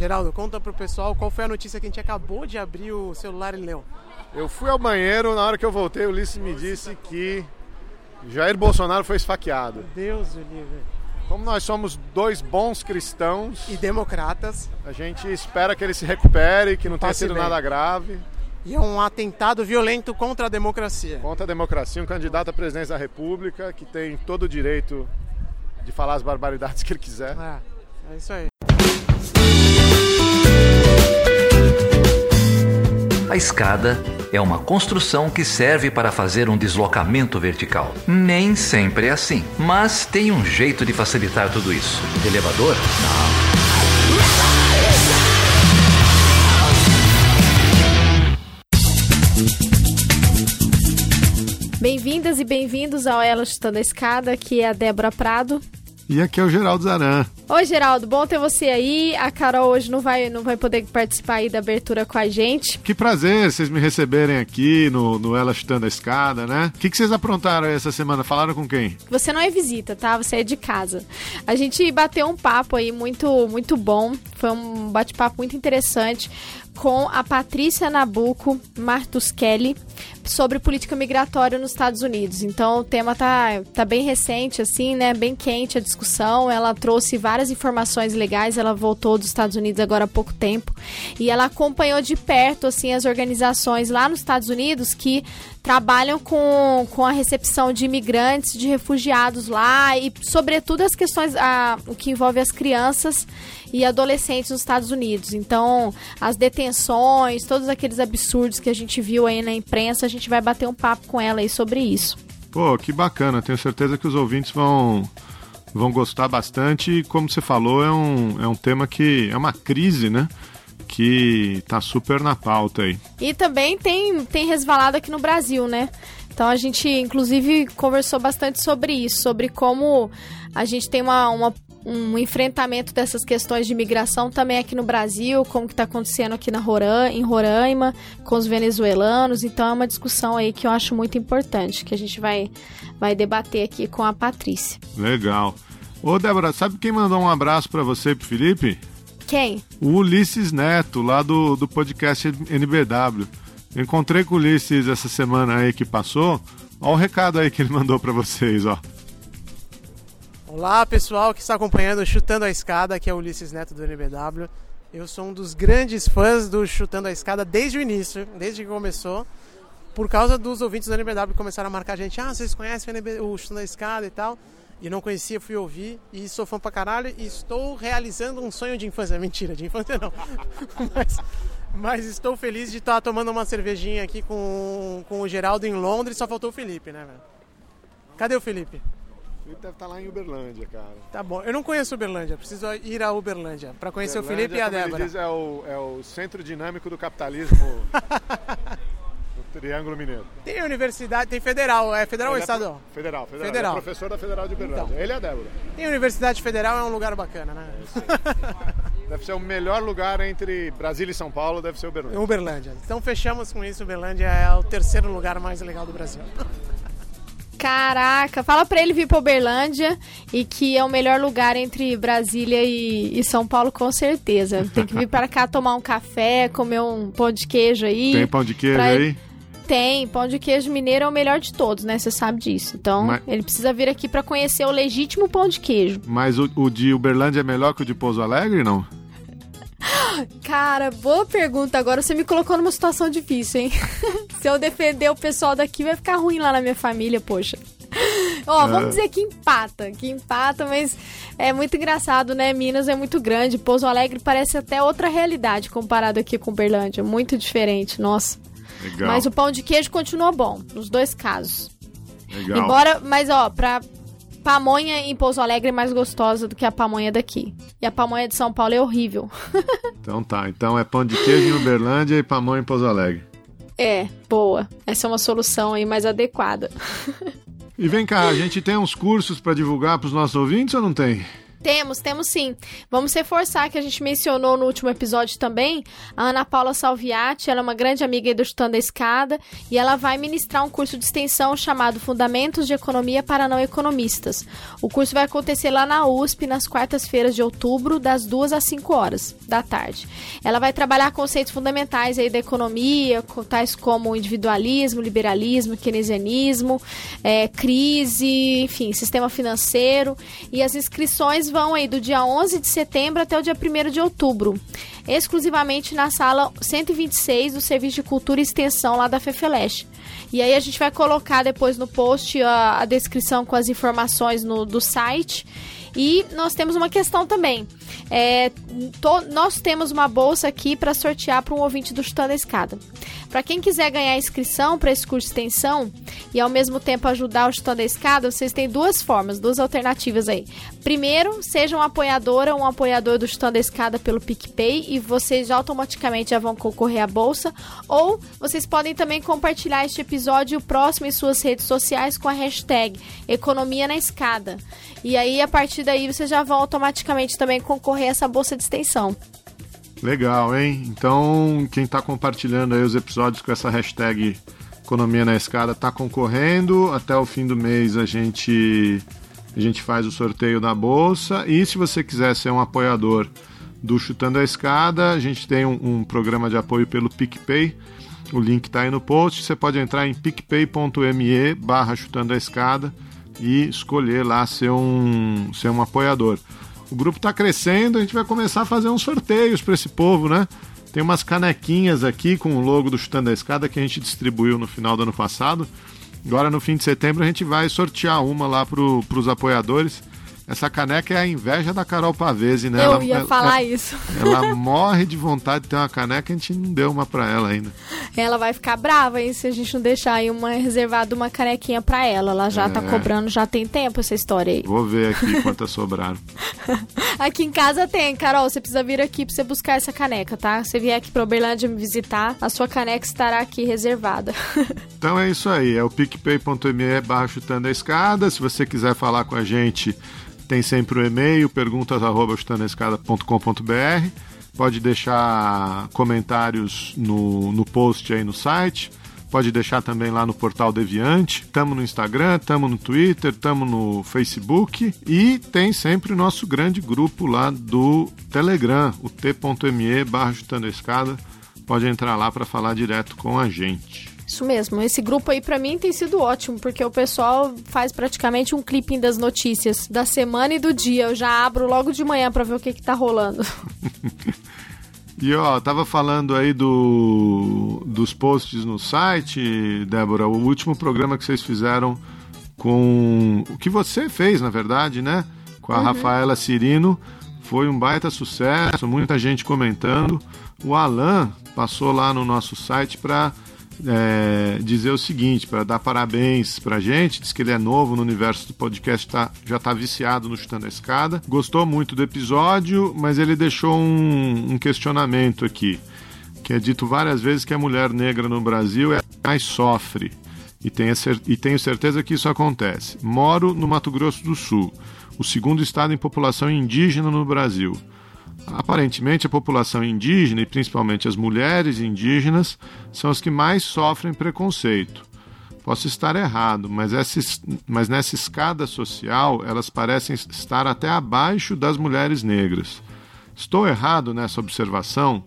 Geraldo, conta pro pessoal qual foi a notícia que a gente acabou de abrir o celular e leu. Eu fui ao banheiro, na hora que eu voltei, o Ulisses me disse que Jair Bolsonaro foi esfaqueado. Deus o livre. Como nós somos dois bons cristãos e democratas, a gente espera que ele se recupere, que não tenha sido bem. nada grave. E é um atentado violento contra a democracia. Contra a democracia, um candidato à presidência da República que tem todo o direito de falar as barbaridades que ele quiser. É, é isso aí. A escada é uma construção que serve para fazer um deslocamento vertical. Nem sempre é assim, mas tem um jeito de facilitar tudo isso. Elevador? Não. Bem-vindas e bem-vindos ao Ela Chutando a Escada, aqui é a Débora Prado. E aqui é o Geraldo Zaran. Oi, Geraldo, bom ter você aí. A Carol hoje não vai, não vai poder participar aí da abertura com a gente. Que prazer vocês me receberem aqui no, no Ela Chutando a Escada, né? O que, que vocês aprontaram aí essa semana? Falaram com quem? Você não é visita, tá? Você é de casa. A gente bateu um papo aí muito, muito bom. Foi um bate-papo muito interessante com a Patrícia Nabuco Martus Kelly sobre política migratória nos Estados Unidos. Então o tema tá, tá bem recente, assim, né? Bem quente a discussão. Ela trouxe várias informações legais. Ela voltou dos Estados Unidos agora há pouco tempo. E ela acompanhou de perto, assim, as organizações lá nos Estados Unidos que trabalham com, com a recepção de imigrantes, de refugiados lá e, sobretudo, as questões, a, o que envolve as crianças e adolescentes nos Estados Unidos. Então, as detenções, todos aqueles absurdos que a gente viu aí na imprensa, a gente vai bater um papo com ela aí sobre isso. Pô, que bacana. Tenho certeza que os ouvintes vão vão gostar bastante. E, como você falou, é um, é um tema que é uma crise, né? Que tá super na pauta aí. E também tem, tem resvalado aqui no Brasil, né? Então a gente, inclusive, conversou bastante sobre isso, sobre como a gente tem uma, uma um enfrentamento dessas questões de imigração também aqui no Brasil, como que está acontecendo aqui na Roraima, em Roraima, com os venezuelanos. Então é uma discussão aí que eu acho muito importante, que a gente vai, vai debater aqui com a Patrícia. Legal. Ô, Débora, sabe quem mandou um abraço para você e pro Felipe? Quem? O Ulisses Neto, lá do, do podcast NBW. Eu encontrei com o Ulisses essa semana aí que passou. Olha o recado aí que ele mandou para vocês, ó. Olá, pessoal que está acompanhando Chutando a Escada, que é o Ulisses Neto do NBW. Eu sou um dos grandes fãs do Chutando a Escada desde o início, desde que começou. Por causa dos ouvintes do NBW que começaram a marcar a gente. Ah, vocês conhecem o, NB... o Chutando a Escada e tal e não conhecia, fui ouvir e sou fã pra caralho e estou realizando um sonho de infância. Mentira, de infância não. mas, mas estou feliz de estar tomando uma cervejinha aqui com, com o Geraldo em Londres, só faltou o Felipe, né, velho? Cadê o Felipe? O Felipe deve estar lá em Uberlândia, cara. Tá bom, eu não conheço Uberlândia, preciso ir a Uberlândia para conhecer Uberlândia, o Felipe e a Débora. Diz, é, o, é o centro dinâmico do capitalismo. Triângulo Mineiro. Tem universidade, tem federal, é federal ele ou estadual? É federal, federal. federal. É professor da Federal de Uberlândia. Então, ele é a Débora. Tem universidade federal, é um lugar bacana, né? É deve ser o melhor lugar entre Brasília e São Paulo, deve ser Uberlândia. Uberlândia. Então fechamos com isso, Uberlândia é o terceiro lugar mais legal do Brasil. Caraca, fala pra ele vir pra Uberlândia e que é o melhor lugar entre Brasília e, e São Paulo, com certeza. Tem que vir para cá tomar um café, comer um pão de queijo aí. Tem pão de queijo aí? Tem, pão de queijo mineiro é o melhor de todos, né? Você sabe disso. Então, Mas... ele precisa vir aqui para conhecer o legítimo pão de queijo. Mas o, o de Uberlândia é melhor que o de Pouso Alegre, não? Cara, boa pergunta. Agora você me colocou numa situação difícil, hein? Se eu defender o pessoal daqui, vai ficar ruim lá na minha família, poxa. Ó, oh, vamos é. dizer que empata, que empata, mas é muito engraçado, né? Minas é muito grande, Pouso Alegre parece até outra realidade comparado aqui com Uberlândia, muito diferente, nossa. Legal. Mas o pão de queijo continua bom, nos dois casos. Legal. Embora, mas ó, pra pamonha em Pouso Alegre é mais gostosa do que a pamonha daqui. E a pamonha de São Paulo é horrível. então tá, então é pão de queijo em Uberlândia e pamonha em Pouso Alegre. É, boa. Essa é uma solução aí mais adequada. e vem cá, a gente tem uns cursos para divulgar para os nossos ouvintes ou não tem? Temos, temos sim. Vamos reforçar que a gente mencionou no último episódio também. A Ana Paula Salviati, ela é uma grande amiga do Chutando a Escada e ela vai ministrar um curso de extensão chamado Fundamentos de Economia para Não Economistas. O curso vai acontecer lá na USP nas quartas-feiras de outubro, das 2 às 5 horas da tarde. Ela vai trabalhar conceitos fundamentais aí da economia, tais como individualismo, liberalismo, keynesianismo, é, crise, enfim, sistema financeiro. E as inscrições vão aí do dia 11 de setembro até o dia 1 de outubro, exclusivamente na sala 126 do Serviço de Cultura e Extensão lá da FEFELESH. E aí a gente vai colocar depois no post a, a descrição com as informações no, do site. E nós temos uma questão também. É, to, nós temos uma bolsa aqui para sortear para um ouvinte do Chutando a Escada. Para quem quiser ganhar inscrição para esse curso de extensão e ao mesmo tempo ajudar o Chutando a Escada, vocês têm duas formas, duas alternativas aí. Primeiro, seja um apoiadora ou um apoiador do Chutando a Escada pelo PicPay e vocês automaticamente já vão concorrer à bolsa. Ou vocês podem também compartilhar este episódio próximo em suas redes sociais com a hashtag Economia na Escada. E aí, a partir daí, vocês já vão automaticamente também concorrer a essa bolsa de extensão. Legal, hein? Então, quem está compartilhando aí os episódios com essa hashtag Economia na Escada está concorrendo. Até o fim do mês a gente, a gente faz o sorteio da bolsa. E se você quiser ser um apoiador do Chutando a Escada, a gente tem um, um programa de apoio pelo PicPay. O link está aí no post. Você pode entrar em picpay.me barra chutando a escada e escolher lá ser um, ser um apoiador. O grupo está crescendo, a gente vai começar a fazer uns sorteios para esse povo, né? Tem umas canequinhas aqui com o logo do Chutando a Escada que a gente distribuiu no final do ano passado. Agora, no fim de setembro, a gente vai sortear uma lá para os apoiadores. Essa caneca é a inveja da Carol Pavese, né? Eu ela, ia ela, falar ela, isso. Ela morre de vontade de ter uma caneca, a gente não deu uma para ela ainda. Ela vai ficar brava, hein, se a gente não deixar aí uma reservada uma canequinha para ela. Ela já tá É. cobrando, já tem tempo essa história aí. Vou ver aqui quantas sobraram. Aqui em casa tem, Carol. Você precisa vir aqui pra você buscar essa caneca, tá? Você vier aqui pra Uberlândia me visitar, a sua caneca estará aqui reservada. Então é isso aí, é o picpay.me barra chutando a escada. Se você quiser falar com a gente, tem sempre o e-mail, perguntas arroba chutandoaescada.com.br. Pode deixar comentários no, no post aí no site. Pode deixar também lá no portal Deviante. Tamo no Instagram, tamo no Twitter, tamo no Facebook. E tem sempre o nosso grande grupo lá do Telegram, o t.me barra. Pode entrar lá para falar direto com a gente. Isso mesmo. Esse grupo aí pra mim tem sido ótimo, porque o pessoal faz praticamente um clipping das notícias da semana e do dia. Eu já abro logo de manhã pra ver o que que tá rolando. E ó, tava falando aí do, dos posts no site, Débora, o último programa que vocês fizeram com. O que você fez, na verdade, né? Com a Rafaela Cirino. Foi um baita sucesso, muita gente comentando. O Alan passou lá no nosso site para é, dizer o seguinte, para dar parabéns pra gente, diz que ele é novo no universo do podcast, tá, já tá viciado no Chutando a Escada. Gostou muito do episódio, mas ele deixou um, um questionamento aqui, que é dito várias vezes que a mulher negra no Brasil é a mais sofre. E tenho, e tenho certeza que isso acontece. Moro no Mato Grosso do Sul, o segundo estado em população indígena no Brasil. Aparentemente, a população indígena, e principalmente as mulheres indígenas, são as que mais sofrem preconceito. Posso estar errado, mas, essa, es- mas nessa escada social elas parecem estar até abaixo das mulheres negras. Estou errado nessa observação?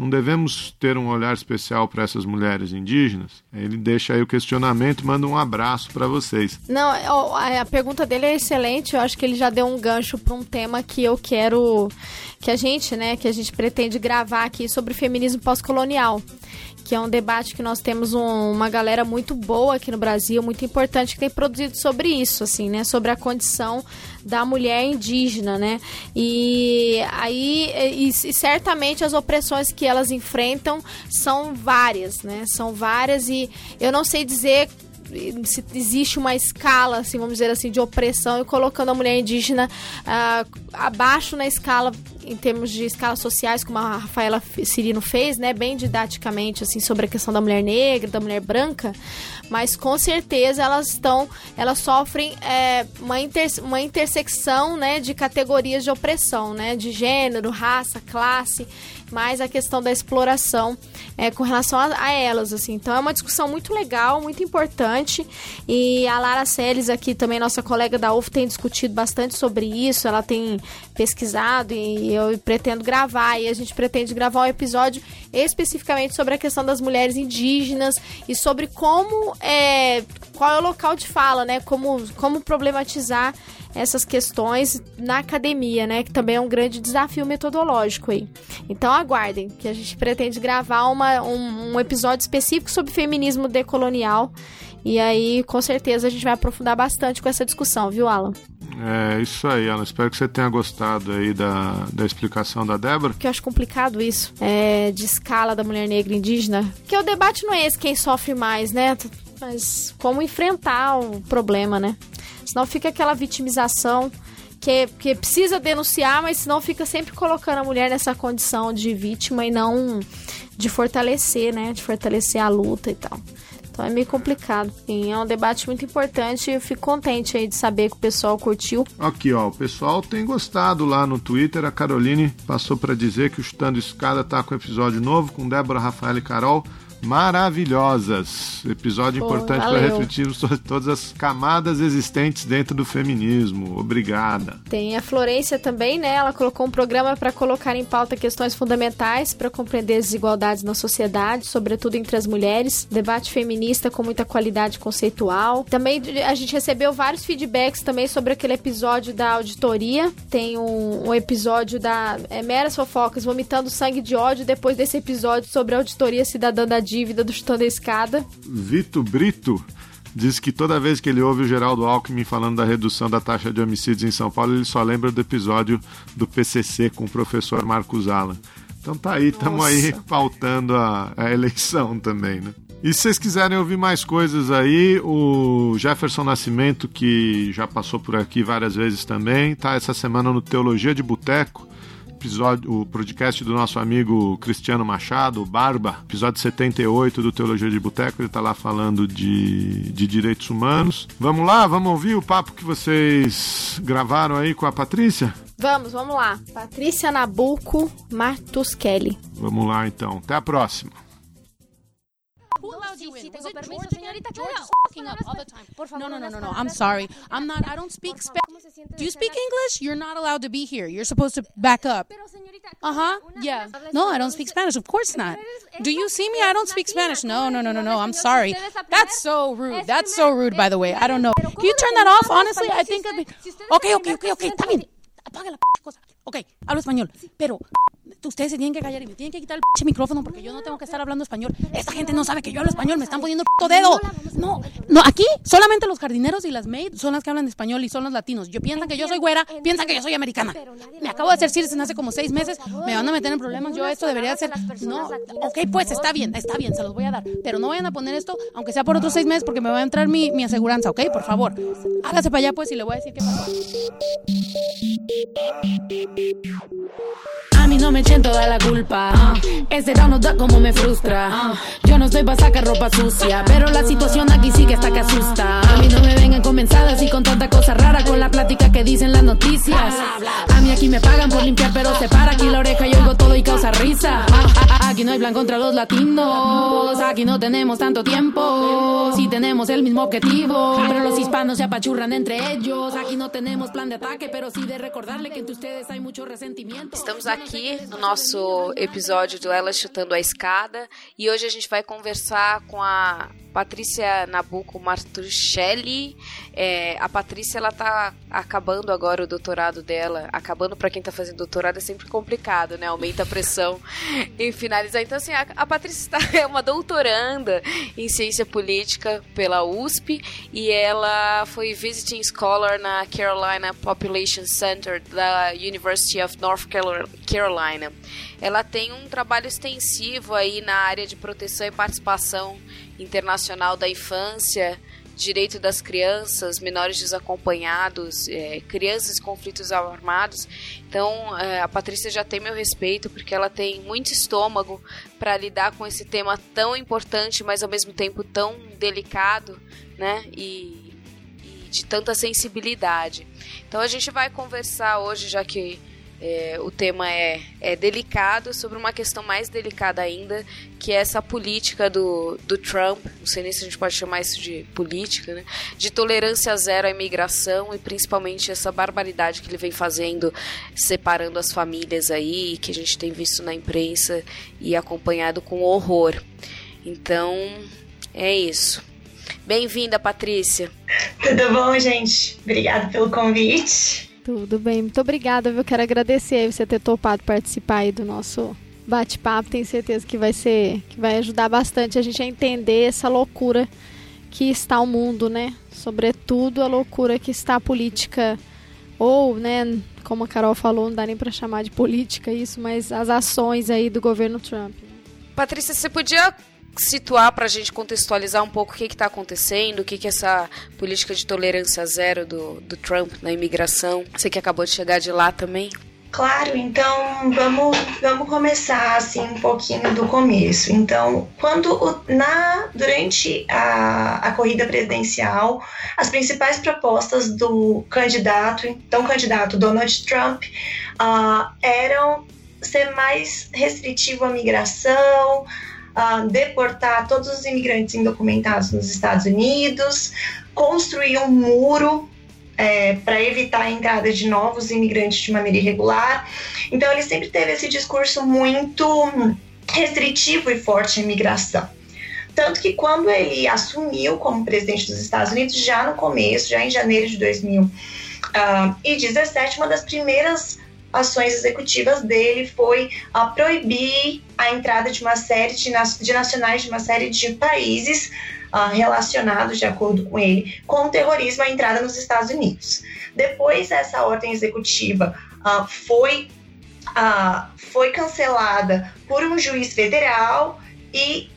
Não devemos ter um olhar especial para essas mulheres indígenas? Ele deixa aí o questionamento, manda um abraço para vocês. Não, a pergunta dele é excelente. Eu acho que ele já deu um gancho para um tema que eu quero que a gente, né, que a gente pretende gravar aqui sobre feminismo pós-colonial, que é um debate que nós temos um- uma galera muito boa aqui no Brasil, muito importante que tem produzido sobre isso, assim, né, sobre a condição da mulher indígena, né? E aí e, e certamente as opressões que elas enfrentam são várias, né? São várias e eu não sei dizer se existe uma escala, assim, vamos dizer assim, de opressão e colocando a mulher indígena uh, abaixo na escala em termos de escalas sociais, como a Rafaela Cirino fez, né, bem didaticamente assim sobre a questão da mulher negra, da mulher branca, mas com certeza elas estão, elas sofrem é, uma, inter, uma intersecção, né, de categorias de opressão, né, de gênero, raça, classe mais a questão da exploração é, com relação a, a, elas, assim. Então é uma discussão muito legal, muito importante. E a Lara Seles aqui também, nossa colega da UF, tem discutido bastante sobre isso. Ela tem pesquisado e eu pretendo gravar. E a gente pretende gravar um episódio especificamente sobre a questão das mulheres indígenas e sobre como é, qual é o local de fala, né? Como, como problematizar essas questões na academia, né? Que também é um grande desafio metodológico aí. Então aguardem, que a gente pretende gravar uma, um, um episódio específico sobre feminismo decolonial. E aí, com certeza, a gente vai aprofundar bastante com essa discussão, viu, Alan? É isso aí, Alan. Espero que você tenha gostado aí da, da explicação da Débora. Que eu acho complicado isso, é, de escala da mulher negra indígena. Porque o debate não é esse quem sofre mais, né? Mas como enfrentar o problema, né? Senão fica aquela vitimização que, que precisa denunciar, mas senão fica sempre colocando a mulher nessa condição de vítima e não de fortalecer, né? De fortalecer a luta e tal. Então é meio complicado. É um debate muito importante e eu fico contente aí de saber que o pessoal curtiu. Aqui, ó, o pessoal tem gostado lá no Twitter. A Caroline passou para dizer que o Chutando Escada tá com episódio novo com Débora, Rafael e Carol maravilhosas. Episódio Pô, importante para refletir sobre todas as camadas existentes dentro do feminismo. Obrigada. Tem a Florência também, né? Ela colocou um programa para colocar em pauta questões fundamentais para compreender as desigualdades na sociedade, sobretudo entre as mulheres. Debate feminista com muita qualidade conceitual. Também a gente recebeu vários feedbacks também sobre aquele episódio da auditoria. Tem um, um episódio da é, Meras Fofocas vomitando sangue de ódio depois desse episódio sobre a auditoria cidadã da dívida do Chutando a Escada. Vito Brito diz que toda vez que ele ouve o Geraldo Alckmin falando da redução da taxa de homicídios em São Paulo, ele só lembra do episódio do PCC com o professor Marcos Allan. Então tá aí, estamos aí pautando a, a, eleição também, né? E se vocês quiserem ouvir mais coisas aí, o Jefferson Nascimento, que já passou por aqui várias vezes também, tá essa semana no Teologia de Boteco episódio, o podcast do nosso amigo Cristiano Machado, Barba, episódio 78 do Teologia de Boteco, ele está lá falando de, de direitos humanos. Vamos lá, vamos ouvir o papo que vocês gravaram aí com a Patrícia? Vamos, vamos lá. Patrícia Nabuco Martuskelli. Vamos lá então. Até a próxima. You in? Was it George again? George is fucking up all the time. No, no, no, no, no. I'm sorry. I'm not. I don't speak Spanish. Do you speak English? You're not allowed to be here. You're supposed to back up. Uh huh. Yeah. No, I don't speak Spanish. Of course not. Do you see me? I don't speak Spanish. No, no, no, no, no. I'm sorry. That's so rude. That's so rude, by the way. I don't know. Can you turn that off? Honestly, I think I'd be. Okay, okay, okay, okay. Está bien. Apaga la cosa. Ok, hablo español. Pero ustedes se tienen que callar y me tienen que quitar el micrófono porque yo no tengo que estar hablando español. Esta gente no sabe que yo hablo español, me están poniendo el dedo. No, no, aquí solamente los jardineros y las maids son las que hablan español y son los latinos. Yo piensan que yo soy güera, piensan que yo soy americana. Me acabo de hacer circenses hace como seis meses, me van a meter en problemas. Yo esto debería ser. No, ok, pues está bien, está bien, se los voy a dar. Pero no vayan a poner esto, aunque sea por otros seis meses, porque me va a entrar mi, mi aseguranza, ¿ok? Por favor. Hágase para allá, pues, y le voy a decir qué pasó. A mí no me echen toda la culpa. Ese no da como me frustra. Yo no estoy para sacar ropa sucia, pero la situación aquí sí que está que asusta. A mí no me vengan comenzadas y con tanta cosa rara con la plática que dicen las noticias. A mí aquí me pagan por limpiar, pero se para aquí la oreja y oigo todo y causa risa. Aquí no hay plan contra los latinos. Aquí no tenemos tanto tiempo. Sí tenemos el mismo objetivo, pero los hispanos se apachurran entre ellos. Aquí no tenemos plan de ataque, pero sí de recordarle que entre ustedes hay mucho resentimiento. Estamos aqui no nosso episódio do Ela Chutando a Escada e hoje a gente vai conversar com a Patrícia Nabuco Martuchelli. É, a Patrícia ela tá acabando agora o doutorado dela. Acabando para quem tá fazendo doutorado é sempre complicado, né? Aumenta a pressão em finalizar. Então, assim, a, a Patrícia tá, é uma doutoranda em ciência política pela USP e ela foi visiting scholar na Carolina Population Center da University of North Carolina. Ela tem um trabalho extensivo aí na área de proteção e participação internacional da infância direito das crianças, menores desacompanhados, é, crianças em conflitos armados. Então, é, a Patrícia já tem meu respeito, porque ela tem muito estômago para lidar com esse tema tão importante, mas ao mesmo tempo tão delicado, né? E, e de tanta sensibilidade. Então, a gente vai conversar hoje, já que é, o tema é, é delicado, sobre uma questão mais delicada ainda, que é essa política do, do Trump, não sei nem se a gente pode chamar isso de política, né? de tolerância zero à imigração e principalmente essa barbaridade que ele vem fazendo, separando as famílias aí, que a gente tem visto na imprensa e acompanhado com horror. Então, é isso. Bem-vinda, Patrícia. Tudo bom, gente? Obrigada pelo convite. Tudo bem, muito obrigada, viu? Quero agradecer você ter topado participar aí do nosso bate-papo. Tenho certeza que vai ser, que vai ajudar bastante a gente a entender essa loucura que está o mundo, né? Sobretudo a loucura que está a política ou, né, como a Carol falou, não dá nem para chamar de política isso, mas as ações aí do governo Trump. Patrícia, você podia situar para a gente contextualizar um pouco o que está acontecendo, o que, que essa política de tolerância zero do, do Trump na imigração. Você que acabou de chegar de lá também. Claro, então vamos, vamos começar assim um pouquinho do começo. Então, quando na durante a, a corrida presidencial, as principais propostas do candidato, então candidato Donald Trump, uh, eram ser mais restritivo à migração, deportar todos os imigrantes indocumentados nos Estados Unidos, construir um muro é, para evitar a entrada de novos imigrantes de maneira irregular. Então, ele sempre teve esse discurso muito restritivo e forte à imigração. Tanto que quando ele assumiu como presidente dos Estados Unidos, já no começo, já em janeiro de 2017, uma das primeiras ações executivas dele foi a proibir a entrada de uma série de, de nacionais de uma série de países uh, relacionados, de acordo com ele, com o terrorismo à entrada nos Estados Unidos. Depois, essa ordem executiva uh, foi, uh, foi cancelada por um juiz federal e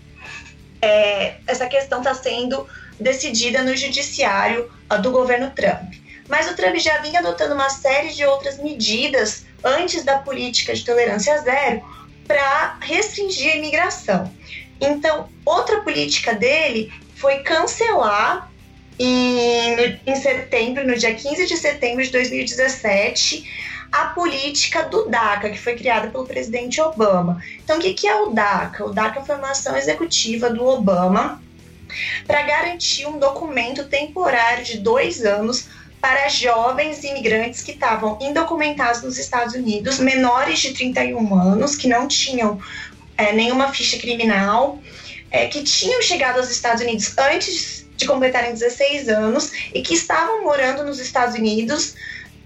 é, essa questão está sendo decidida no judiciário do governo Trump. Mas o Trump já vinha adotando uma série de outras medidas antes da política de tolerância zero para restringir a imigração. Então, outra política dele foi cancelar em, em setembro, no dia 15 de setembro de 2017, a política do DACA, que foi criada pelo presidente Obama. Então, o que, que é o DACA? O DACA foi uma ação executiva do Obama para garantir um documento temporário de dois anos para jovens imigrantes que estavam indocumentados nos Estados Unidos, menores de 31 anos, que não tinham é, nenhuma ficha criminal, é, que tinham chegado aos Estados Unidos antes de completarem 16 anos e que estavam morando nos Estados Unidos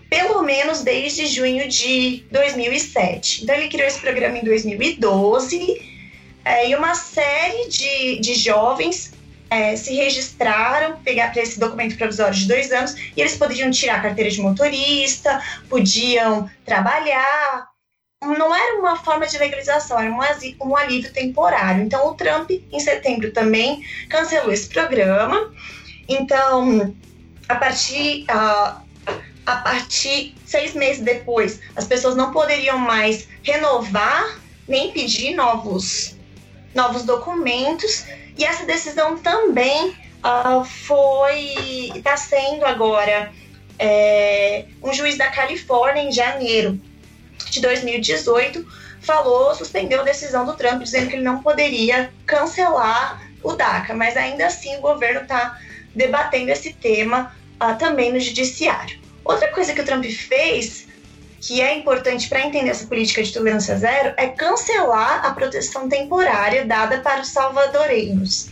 pelo menos desde junho de 2007. Então ele criou esse programa em 2012 é, e uma série de, de jovens é, se registraram pegar para esse documento provisório de dois anos e eles poderiam tirar a carteira de motorista, podiam trabalhar. Não era uma forma de legalização, era um, um alívio temporário. Então, o Trump, em setembro, também cancelou esse programa. Então, a partir, uh, a partir seis meses depois, as pessoas não poderiam mais renovar nem pedir novos, novos documentos e essa decisão também uh, foi está sendo agora é, um juiz da Califórnia em janeiro de 2018 falou, suspendeu a decisão do Trump dizendo que ele não poderia cancelar o DACA, mas ainda assim o governo está debatendo esse tema uh, também no judiciário. Outra coisa que o Trump fez que é importante para entender essa política de tolerância zero é cancelar a proteção temporária dada para os salvadoreiros.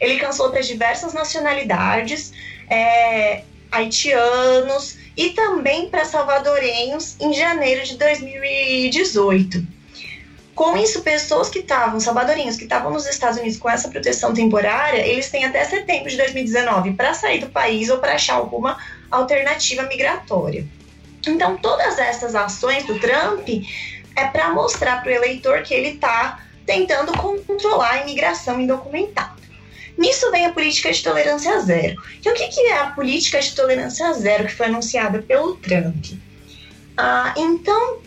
Ele cancelou para diversas nacionalidades, é, haitianos e também para salvadorenhos em janeiro de 2018. Com isso, pessoas que estavam, salvadorinhos, que estavam nos Estados Unidos com essa proteção temporária, eles têm até setembro de 2019 para sair do país ou para achar alguma alternativa migratória. Então, todas essas ações do Trump é para mostrar para o eleitor que ele está tentando controlar a imigração indocumentada. Nisso vem a política de tolerância zero. E o que, que é a política de tolerância zero que foi anunciada pelo Trump? Ah, então,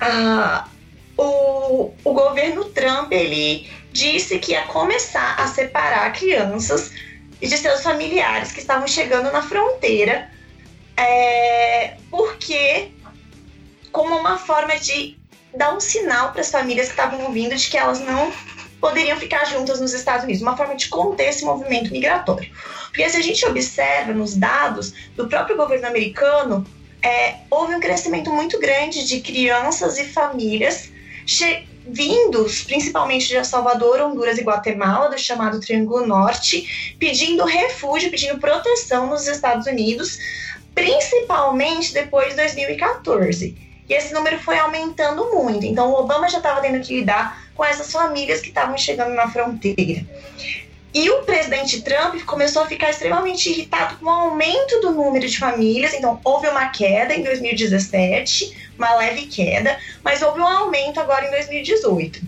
ah, o, o governo Trump ele disse que ia começar a separar crianças de seus familiares que estavam chegando na fronteira, é, porque como uma forma de dar um sinal para as famílias que estavam vindo de que elas não poderiam ficar juntas nos Estados Unidos, uma forma de conter esse movimento migratório. Porque se a gente observa nos dados do próprio governo americano, é, houve um crescimento muito grande de crianças e famílias vindos principalmente de El Salvador, Honduras e Guatemala, do chamado Triângulo Norte, pedindo refúgio, pedindo proteção nos Estados Unidos, principalmente depois de 2014. E esse número foi aumentando muito. Então, o Obama já estava tendo que lidar com essas famílias que estavam chegando na fronteira. E o presidente Trump começou a ficar extremamente irritado com o aumento do número de famílias. Então, houve uma queda em 2017, uma leve queda, mas houve um aumento agora em 2018.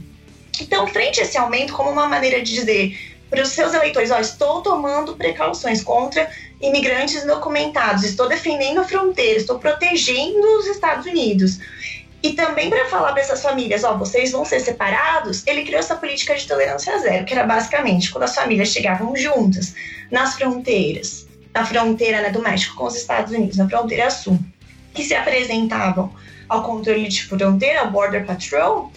Então, frente a esse aumento, como uma maneira de dizer para os seus eleitores: ó, estou tomando precauções contra imigrantes documentados, estou defendendo a fronteira, estou protegendo os Estados Unidos. E também para falar para essas famílias, ó, vocês vão ser separados, ele criou essa política de tolerância zero, que era basicamente quando as famílias chegavam juntas nas fronteiras, na fronteira né, do México com os Estados Unidos, na fronteira sul, que se apresentavam ao controle de fronteira, ao Border Patrol,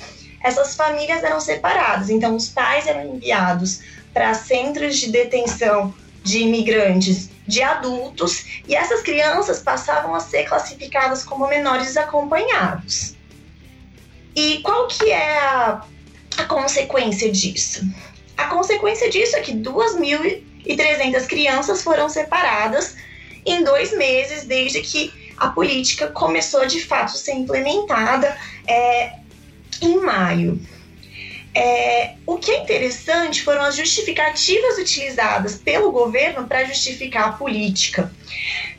essas famílias eram separadas. Então, os pais eram enviados para centros de detenção de imigrantes de adultos e essas crianças passavam a ser classificadas como menores acompanhados. E qual que é a, a consequência disso? A consequência disso é que 2.300 crianças foram separadas em dois meses desde que a política começou de fato a ser implementada é, em maio. É, o que é interessante foram as justificativas utilizadas pelo governo para justificar a política.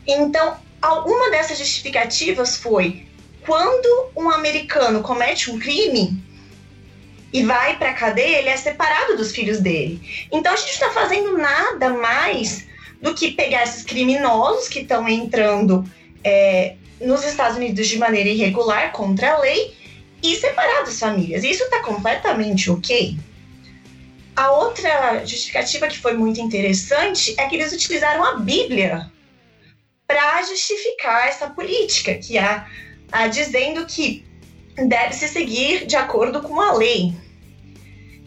Então, alguma dessas justificativas foi quando um americano comete um crime e vai para a cadeia, ele é separado dos filhos dele. Então, a gente está fazendo nada mais do que pegar esses criminosos que estão entrando é, nos Estados Unidos de maneira irregular contra a lei e separar das famílias. Isso está completamente ok. A outra justificativa que foi muito interessante é que eles utilizaram a Bíblia para justificar essa política, que é a, dizendo que deve se seguir de acordo com a lei.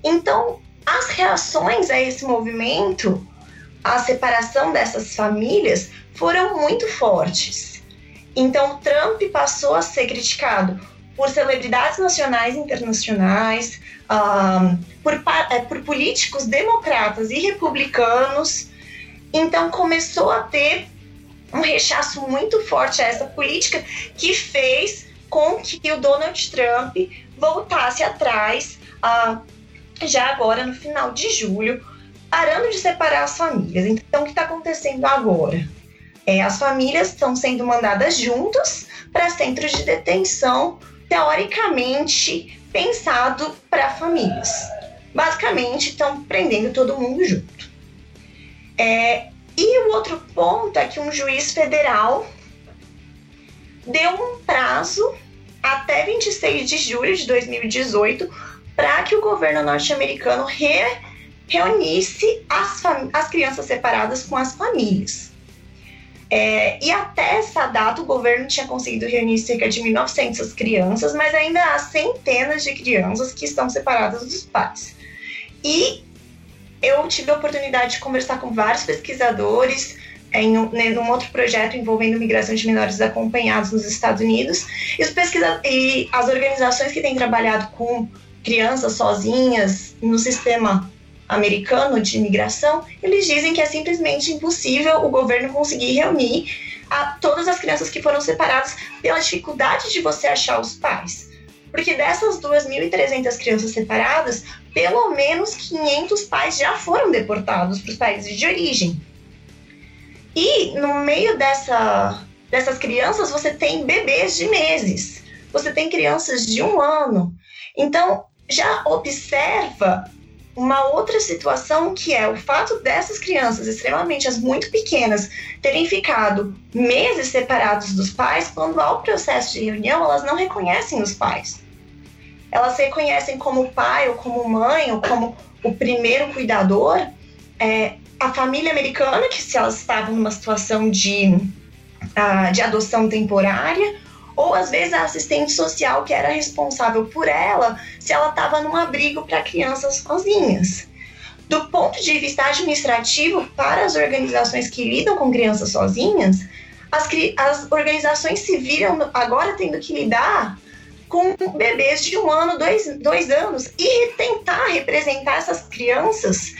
Então, as reações a esse movimento, a separação dessas famílias, foram muito fortes. Então, Trump passou a ser criticado por celebridades nacionais e internacionais, um, por, é, por políticos democratas e republicanos. Então começou a ter um rechaço muito forte a essa política que fez com que o Donald Trump voltasse atrás, uh, já agora no final de julho, parando de separar as famílias. Então, o que está acontecendo agora? É, as famílias estão sendo mandadas juntas para centros de detenção teoricamente pensado para famílias. Basicamente, estão prendendo todo mundo junto. É, e o outro ponto é que um juiz federal deu um prazo até 26 de julho de 2018 para que o governo norte-americano re reunisse as, as crianças separadas com as famílias. É, e até essa data o governo tinha conseguido reunir cerca de 1.900 crianças, mas ainda há centenas de crianças que estão separadas dos pais. E eu tive a oportunidade de conversar com vários pesquisadores em um, né, outro projeto envolvendo migração de menores acompanhados nos Estados Unidos. E, os e as organizações que têm trabalhado com crianças sozinhas no sistema americano de imigração, eles dizem que é simplesmente impossível o governo conseguir reunir a todas as crianças que foram separadas pela dificuldade de você achar os pais. Porque dessas 2.300 crianças separadas, pelo menos 500 pais já foram deportados para os países de origem. E no meio dessa, dessas crianças, você tem bebês de meses, você tem crianças de um ano. Então, já observa uma outra situação que é o fato dessas crianças extremamente as muito pequenas terem ficado meses separados dos pais, quando há o processo de reunião, elas não reconhecem os pais. Elas reconhecem como pai ou como mãe ou como o primeiro cuidador. É, a família americana, que se elas estavam numa situação de, uh, de adoção temporária, ou às vezes a assistente social que era responsável por ela se ela estava num abrigo para crianças sozinhas. Do ponto de vista administrativo, para as organizações que lidam com crianças sozinhas, as, as organizações se viram agora tendo que lidar com bebês de um ano, dois, dois anos, e tentar representar essas crianças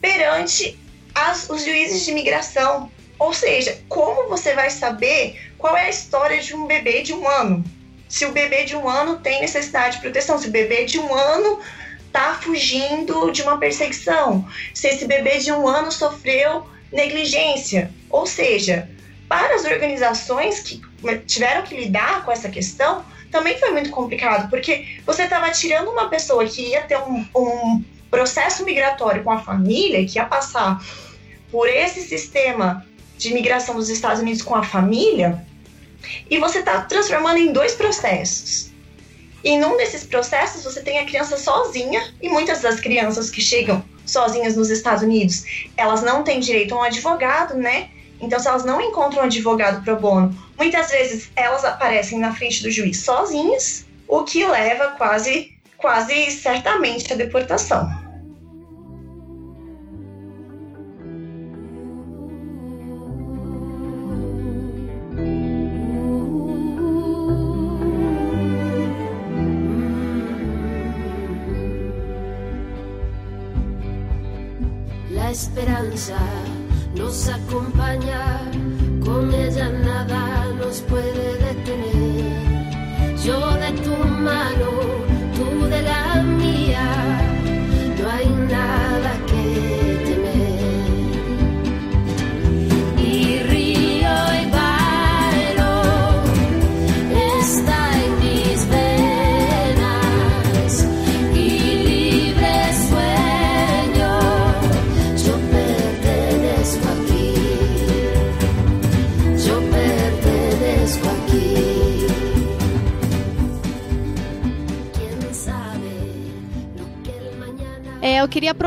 perante as, os juízes de imigração. Ou seja, como você vai saber qual é a história de um bebê de um ano? Se o bebê de um ano tem necessidade de proteção, se o bebê de um ano está fugindo de uma perseguição, se esse bebê de um ano sofreu negligência. Ou seja, para as organizações que tiveram que lidar com essa questão, também foi muito complicado, porque você estava tirando uma pessoa que ia ter um, um processo migratório com a família, que ia passar por esse sistema de imigração dos Estados Unidos com a família, e você está transformando em dois processos. E num desses processos você tem a criança sozinha, e muitas das crianças que chegam sozinhas nos Estados Unidos, elas não têm direito a um advogado, né? Então, se elas não encontram um advogado pro bono, muitas vezes elas aparecem na frente do juiz sozinhas, o que leva quase, quase certamente à deportação.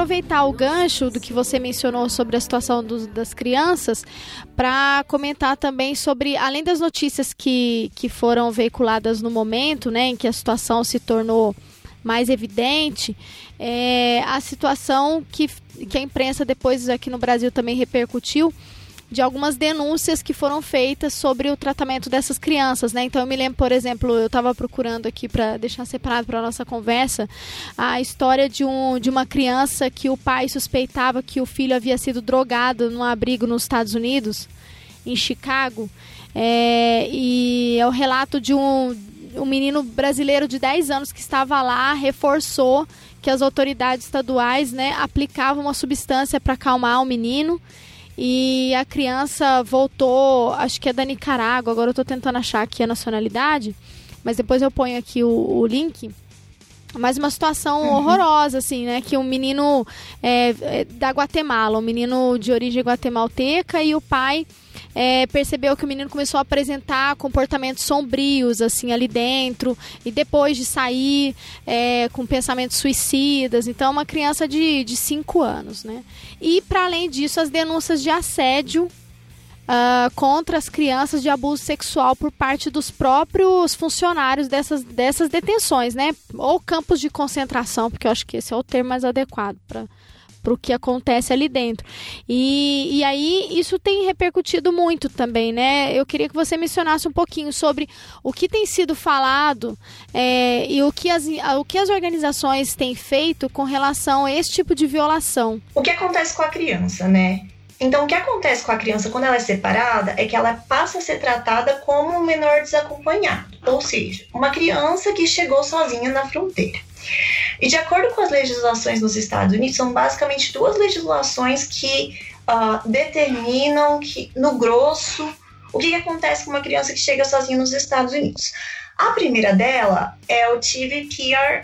Aproveitar o gancho do que você mencionou sobre a situação do, das crianças para comentar também sobre, além das notícias que, que foram veiculadas no momento, né, em que a situação se tornou mais evidente, é, a situação que, que a imprensa depois aqui no Brasil também repercutiu de algumas denúncias que foram feitas sobre o tratamento dessas crianças, né? Então eu me lembro, por exemplo, eu estava procurando aqui para deixar separado para nossa conversa a história de, um, de uma criança que o pai suspeitava que o filho havia sido drogado num abrigo nos Estados Unidos, em Chicago, é, e é o relato de um, um menino brasileiro de 10 anos que estava lá, reforçou que as autoridades estaduais, né, aplicavam uma substância para acalmar o menino e a criança voltou, acho que é da Nicarágua, agora eu estou tentando achar aqui a nacionalidade, mas depois eu ponho aqui o, o link. Mas uma situação uhum. horrorosa, assim, né? Que um menino é, é, da Guatemala, um menino de origem guatemalteca e o pai é, percebeu que o menino começou a apresentar comportamentos sombrios, assim, ali dentro, e depois de sair é, com pensamentos suicidas. Então, uma criança de 5 anos, né? E, para além disso, as denúncias de assédio Uh, contra as crianças de abuso sexual por parte dos próprios funcionários dessas, dessas detenções, né? Ou campos de concentração, porque eu acho que esse é o termo mais adequado para para o que acontece ali dentro. E, e aí isso tem repercutido muito também, né? Eu queria que você mencionasse um pouquinho sobre o que tem sido falado é, e o que, as, o que as organizações têm feito com relação a esse tipo de violação. O que acontece com a criança, né? Então, o que acontece com a criança quando ela é separada é que ela passa a ser tratada como um menor desacompanhado, ou seja, uma criança que chegou sozinha na fronteira. E de acordo com as legislações nos Estados Unidos, são basicamente duas legislações que uh, determinam que, no grosso, o que, que acontece com uma criança que chega sozinha nos Estados Unidos. A primeira dela é o TVPRA,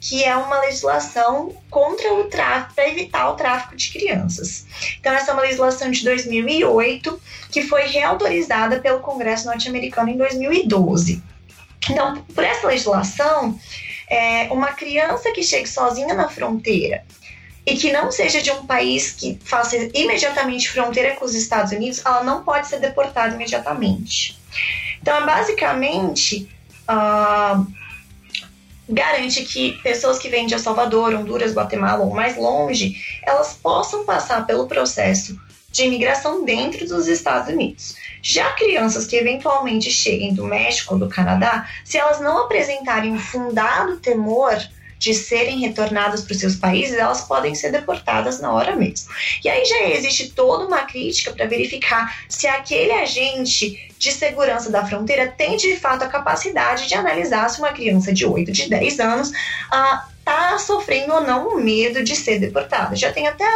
que é uma legislação contra o tráfico, para evitar o tráfico de crianças. Então, essa é uma legislação de 2008 que foi reautorizada pelo Congresso norte-americano em 2012. Então, por essa legislação, é, uma criança que chegue sozinha na fronteira e que não seja de um país que faça imediatamente fronteira com os Estados Unidos, ela não pode ser deportada imediatamente. Então, é basicamente, uh, garante que pessoas que vêm de El Salvador, Honduras, Guatemala ou mais longe, elas possam passar pelo processo de imigração dentro dos Estados Unidos. Já crianças que eventualmente cheguem do México ou do Canadá, se elas não apresentarem um fundado temor de serem retornadas para os seus países, elas podem ser deportadas na hora mesmo. E aí já existe toda uma crítica para verificar se aquele agente de segurança da fronteira tem de fato a capacidade de analisar se uma criança de 8, de 10 anos está ah, sofrendo ou não o medo de ser deportada. Já tem até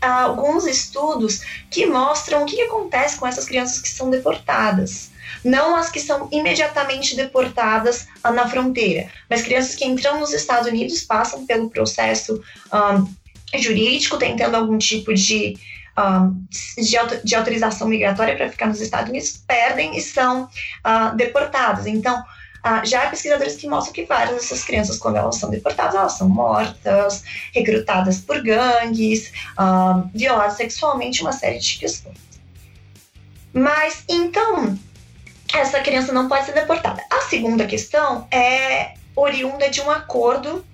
alguns estudos que mostram o que acontece com essas crianças que são deportadas não as que são imediatamente deportadas uh, na fronteira, mas crianças que entram nos Estados Unidos, passam pelo processo um, jurídico, tentando algum tipo de, um, de, autorização migratória para ficar nos Estados Unidos, perdem e são uh, deportadas. Então, Uh, já há pesquisadores que mostram que várias dessas crianças, quando elas são deportadas, elas são mortas, recrutadas por gangues, uh, violadas sexualmente, uma série de questões. Mas, então, essa criança não pode ser deportada. A segunda questão é oriunda de um acordo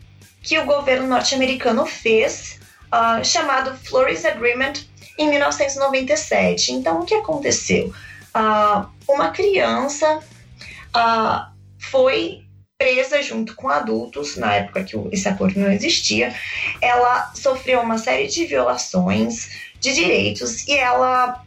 que o governo norte-americano fez, uh, chamado Flores Agreement, em 1997. Então, o que aconteceu? Uh, uma criança uh, foi presa junto com adultos, na época que esse acordo não existia. Ela sofreu uma série de violações de direitos e ela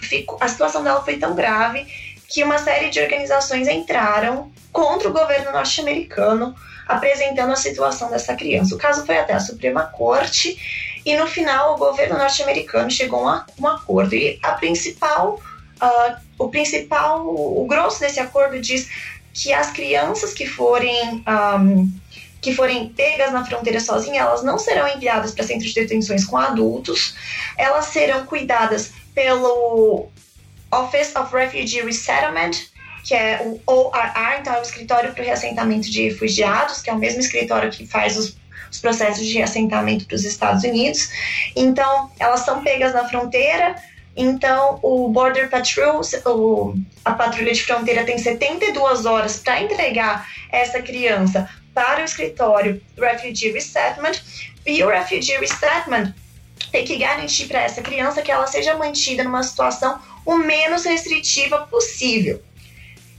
ficou, a situação dela foi tão grave que uma série de organizações entraram contra o governo norte-americano apresentando a situação dessa criança. O caso foi até a Suprema Corte e no final o governo norte-americano chegou a um acordo e a principal, uh, o principal, o grosso desse acordo diz que as crianças que forem um, que forem pegas na fronteira sozinhas, elas não serão enviadas para centros de detenções com adultos, elas serão cuidadas pelo Office of Refugee Resettlement, que é o ORR, então é o Escritório para o Reassentamento de Refugiados, que é o mesmo escritório que faz os, os processos de reassentamento para os Estados Unidos. Então, elas são pegas na fronteira, então o Border Patrol, o, a patrulha de fronteira, tem 72 horas para entregar essa criança para o escritório Refugee Resettlement, e o Refugee Resettlement tem que garantir para essa criança que ela seja mantida numa situação o menos restritiva possível.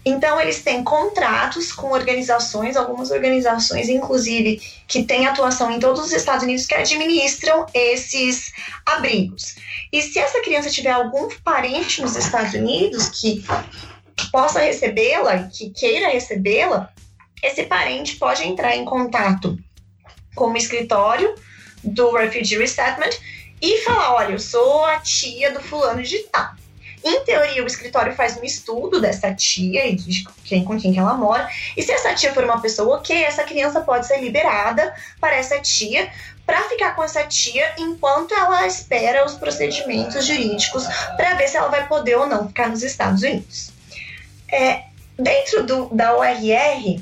Então, eles têm contratos com organizações, algumas organizações, inclusive, que têm atuação em todos os Estados Unidos, que administram esses abrigos. E se essa criança tiver algum parente nos Estados Unidos que possa recebê-la, que queira recebê-la, esse parente pode entrar em contato com o escritório do Refugee Resettlement e falar: olha, eu sou a tia do fulano de tal em teoria, o escritório faz um estudo dessa tia e de quem, com quem que ela mora. E se essa tia for uma pessoa ok, essa criança pode ser liberada para essa tia para ficar com essa tia enquanto ela espera os procedimentos jurídicos para ver se ela vai poder ou não ficar nos Estados Unidos. É, dentro do, da ORR,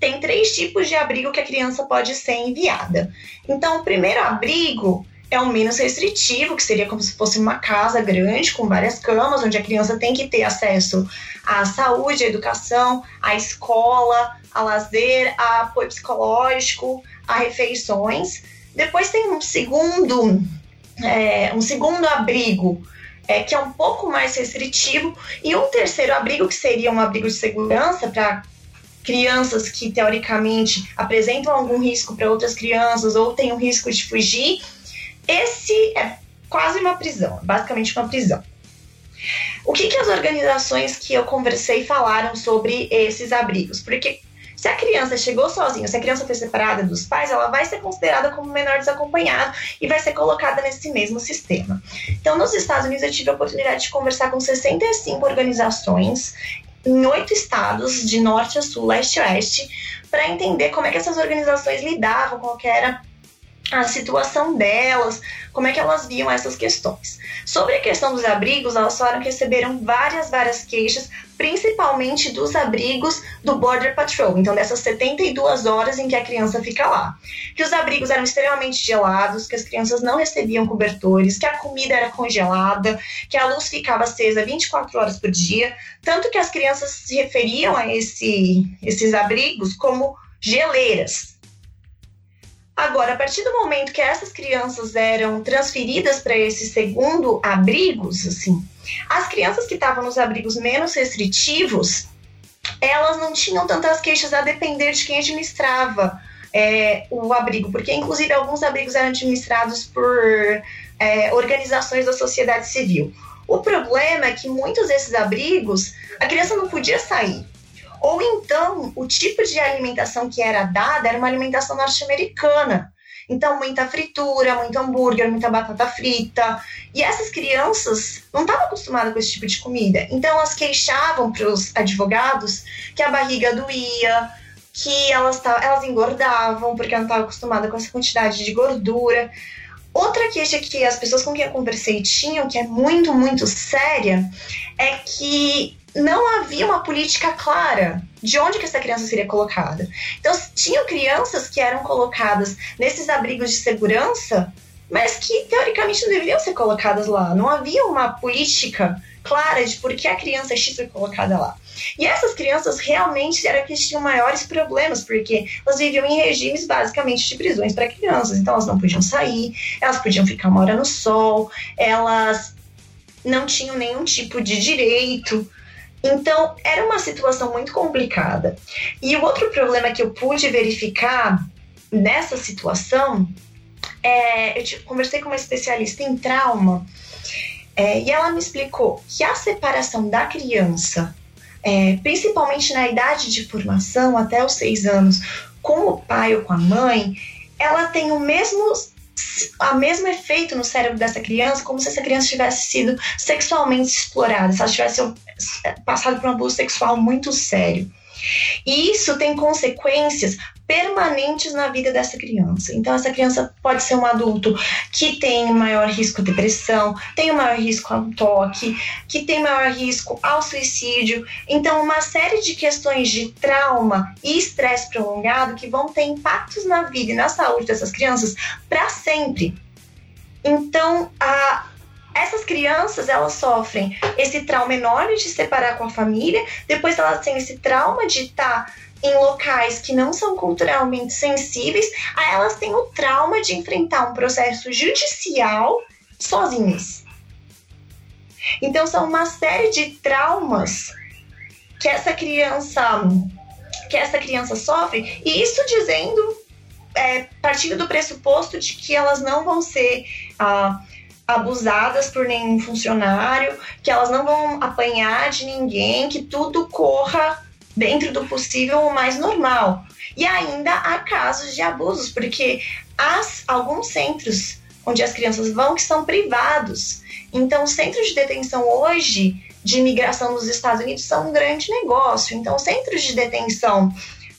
tem três tipos de abrigo que a criança pode ser enviada. Então, o primeiro abrigo é o menos restritivo, que seria como se fosse uma casa grande com várias camas, onde a criança tem que ter acesso à saúde, à educação, à escola, a lazer, a apoio psicológico, a refeições. Depois tem um segundo, é, um segundo abrigo, é, que é um pouco mais restritivo, e um terceiro abrigo, que seria um abrigo de segurança para crianças que teoricamente apresentam algum risco para outras crianças ou têm um risco de fugir esse é quase uma prisão, basicamente uma prisão. O que, que as organizações que eu conversei falaram sobre esses abrigos? Porque se a criança chegou sozinha, se a criança foi separada dos pais, ela vai ser considerada como menor desacompanhado e vai ser colocada nesse mesmo sistema. Então, nos Estados Unidos, eu tive a oportunidade de conversar com 65 organizações em oito estados, de norte a sul, leste a oeste, para entender como é que essas organizações lidavam, qual era a situação delas, como é que elas viam essas questões. Sobre a questão dos abrigos, elas falaram que receberam várias, várias queixas, principalmente dos abrigos do Border Patrol, então dessas 72 horas em que a criança fica lá. Que os abrigos eram extremamente gelados, que as crianças não recebiam cobertores, que a comida era congelada, que a luz ficava acesa 24 horas por dia, tanto que as crianças se referiam a esse, esses abrigos como geleiras, Agora, a partir do momento que essas crianças eram transferidas para esse segundo abrigos, assim, as crianças que estavam nos abrigos menos restritivos, elas não tinham tantas queixas a depender de quem administrava é, o abrigo, porque inclusive alguns abrigos eram administrados por é, organizações da sociedade civil. O problema é que muitos desses abrigos a criança não podia sair. Ou então, o tipo de alimentação que era dada era uma alimentação norte-americana. Então, muita fritura, muito hambúrguer, muita batata frita. E essas crianças não estavam acostumadas com esse tipo de comida. Então, elas queixavam para os advogados que a barriga doía, que elas, elas engordavam porque não estavam acostumadas com essa quantidade de gordura. Outra queixa que as pessoas com quem eu conversei tinham, que é muito, muito séria, é que não havia uma política clara de onde que essa criança seria colocada. Então, tinham crianças que eram colocadas nesses abrigos de segurança, mas que teoricamente não deveriam ser colocadas lá. Não havia uma política clara de por que a criança X foi colocada lá. E essas crianças realmente eram que tinham maiores problemas, porque elas viviam em regimes basicamente de prisões para crianças. Então elas não podiam sair, elas podiam ficar uma hora no sol, elas não tinham nenhum tipo de direito. Então, era uma situação muito complicada. E o outro problema que eu pude verificar nessa situação é, eu conversei com uma especialista em trauma é, e ela me explicou que a separação da criança, é, principalmente na idade de formação, até os seis anos, com o pai ou com a mãe, ela tem o mesmo a mesmo efeito no cérebro dessa criança, como se essa criança tivesse sido sexualmente explorada, se ela tivesse passado por um abuso sexual muito sério. E isso tem consequências permanentes na vida dessa criança. Então, essa criança pode ser um adulto que tem maior risco de depressão, tem maior risco ao toque, que tem maior risco ao suicídio. Então, uma série de questões de trauma e estresse prolongado que vão ter impactos na vida e na saúde dessas crianças para sempre. Então, a, essas crianças elas sofrem esse trauma enorme de se separar com a família, depois elas têm esse trauma de estar em locais que não são culturalmente sensíveis, aí elas têm o trauma de enfrentar um processo judicial sozinhas. Então são uma série de traumas que essa criança que essa criança sofre, e isso dizendo, é, partindo do pressuposto de que elas não vão ser ah, abusadas por nenhum funcionário, que elas não vão apanhar de ninguém, que tudo corra dentro do possível o mais normal. E ainda há casos de abusos, porque há alguns centros onde as crianças vão que são privados. Então, os centros de detenção hoje de imigração nos Estados Unidos são um grande negócio. Então, centros de detenção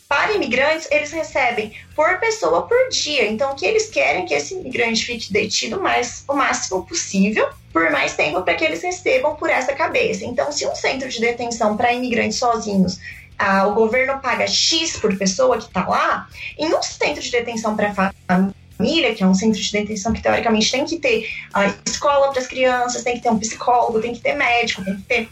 para imigrantes, eles recebem por pessoa por dia. Então, o que eles querem é que esse imigrante fique detido mais, o máximo possível, por mais tempo, para que eles recebam por essa cabeça. Então, se um centro de detenção para imigrantes sozinhos ah, o governo paga X por pessoa que está lá, em um centro de detenção para família, que é um centro de detenção que teoricamente tem que ter a escola para as crianças, tem que ter um psicólogo, tem que ter médico, tem que ter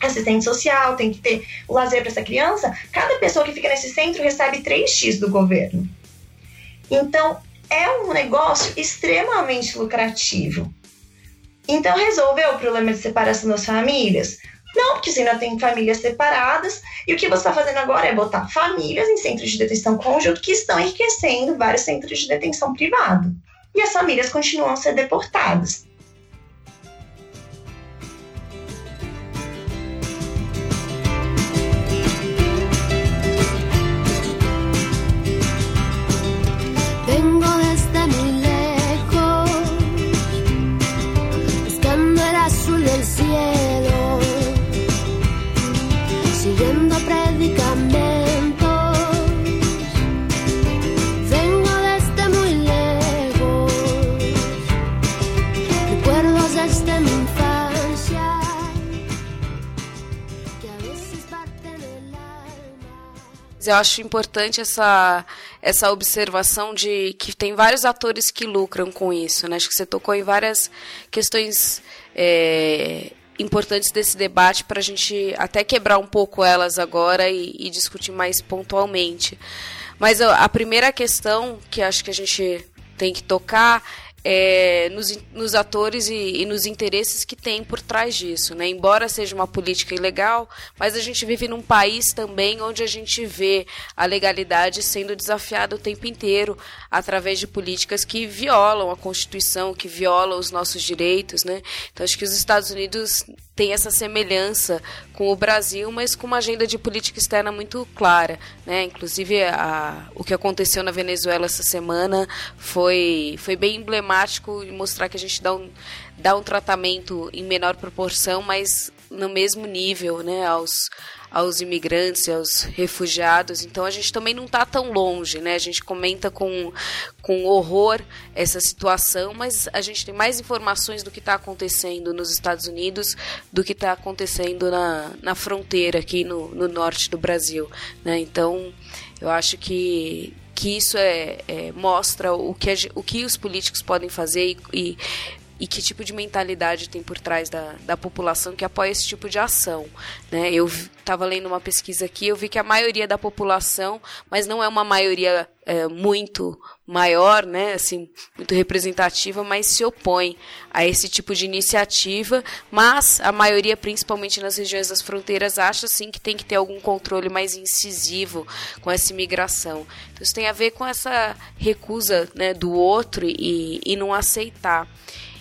assistente social, tem que ter o lazer para essa criança. Cada pessoa que fica nesse centro recebe 3x do governo. Então, é um negócio extremamente lucrativo. Então, resolveu o problema de separação das famílias? Não, porque você ainda tem famílias separadas e o que você está fazendo agora é botar famílias em centros de detenção conjunto que estão enriquecendo vários centros de detenção privado. E as famílias continuam a ser deportadas. cielo, predicamentos. Vengo desde recuerdos que a. Eu acho importante essa essa observação de que tem vários atores que lucram com isso, né? Acho que você tocou em várias questões é, importantes desse debate para a gente até quebrar um pouco elas agora e, e discutir mais pontualmente. Mas a, a primeira questão que acho que a gente tem que tocar é, nos, nos, atores e, e, nos interesses que tem por trás disso. Né? Embora seja uma política ilegal, mas a gente vive num país também onde a gente vê a legalidade sendo desafiada o tempo inteiro através de políticas que violam a Constituição, que violam os nossos direitos. Né? Então acho que os Estados Unidos tem essa semelhança com o Brasil, mas com uma agenda de política externa muito clara. Né? Inclusive, a, o que aconteceu na Venezuela essa semana foi, foi bem emblemático e mostrar que a gente dá um, dá um tratamento em menor proporção, mas no mesmo nível né, aos, aos imigrantes e aos refugiados. Então a gente também não está tão longe, né? A gente comenta com, com horror essa situação, mas a gente tem mais informações do que está acontecendo nos Estados Unidos do que está acontecendo na, na fronteira aqui no, no norte do Brasil. Né? Então eu acho que que isso é, é, mostra o que, a, o que os políticos podem fazer e, e e que tipo de mentalidade tem por trás da, da população que apoia esse tipo de ação. Né? Eu estava lendo uma pesquisa aqui, eu vi que a maioria da população, mas não é uma maioria é, muito maior, né, assim, muito representativa, mas se opõe a esse tipo de iniciativa, mas a maioria, principalmente nas regiões das fronteiras, acha sim que tem que ter algum controle mais incisivo com essa imigração. Então isso tem a ver com essa recusa né, do outro e, e não aceitar.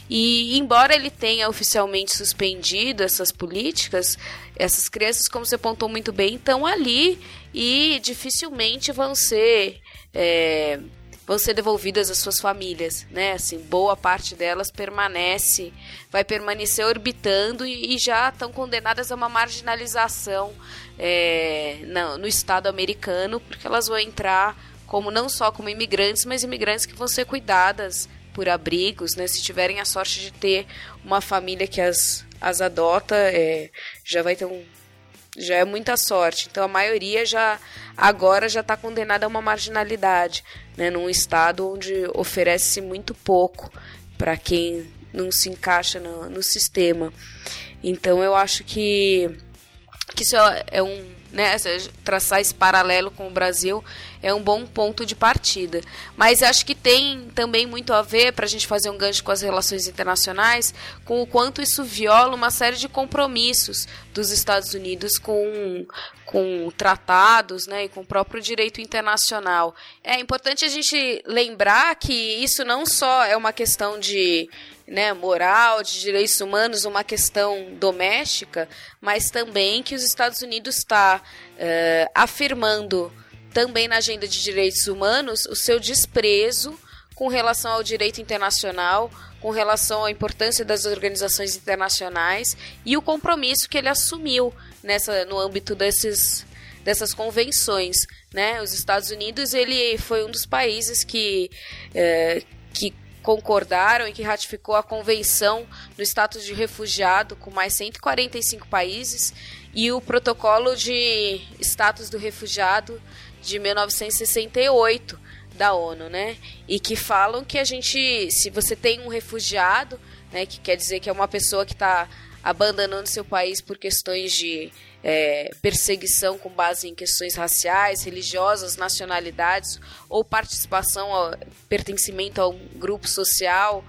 E embora ele tenha oficialmente suspendido essas políticas, essas crianças, como você apontou muito bem, estão ali e dificilmente vão ser é, vão ser devolvidas às suas famílias, né? Assim, boa parte delas permanece, vai permanecer orbitando e, e já estão condenadas a uma marginalização é, no, no Estado americano, porque elas vão entrar como não só como imigrantes, mas imigrantes que vão ser cuidadas por abrigos, né? Se tiverem a sorte de ter uma família que as, as adota, é, já vai ter um já é muita sorte. Então a maioria já agora já está condenada a uma marginalidade, né? Num estado onde oferece muito pouco para quem não se encaixa no, no sistema. Então eu acho que que isso é, é um né, traçar esse paralelo com o Brasil é um bom ponto de partida. Mas acho que tem também muito a ver, para a gente fazer um gancho com as relações internacionais, com o quanto isso viola uma série de compromissos dos Estados Unidos com, com tratados né, e com o próprio direito internacional. É importante a gente lembrar que isso não só é uma questão de né, moral, de direitos humanos, uma questão doméstica, mas também que os Estados Unidos está uh, eh, afirmando também na agenda de direitos humanos o seu desprezo com relação ao direito internacional, com relação à importância das organizações internacionais e o compromisso que ele assumiu nessa no âmbito desses dessas convenções, né? Os Estados Unidos ele foi um dos países que é, que concordaram e que ratificou a convenção do status de refugiado com mais 145 países e o protocolo de status do refugiado de 1968 da ONU, né? E que falam que a gente, se você tem um refugiado, né, que quer dizer que é uma pessoa que está abandonando seu país por questões de é, perseguição com base em questões raciais, religiosas, nacionalidades ou participação, ao, pertencimento a um grupo social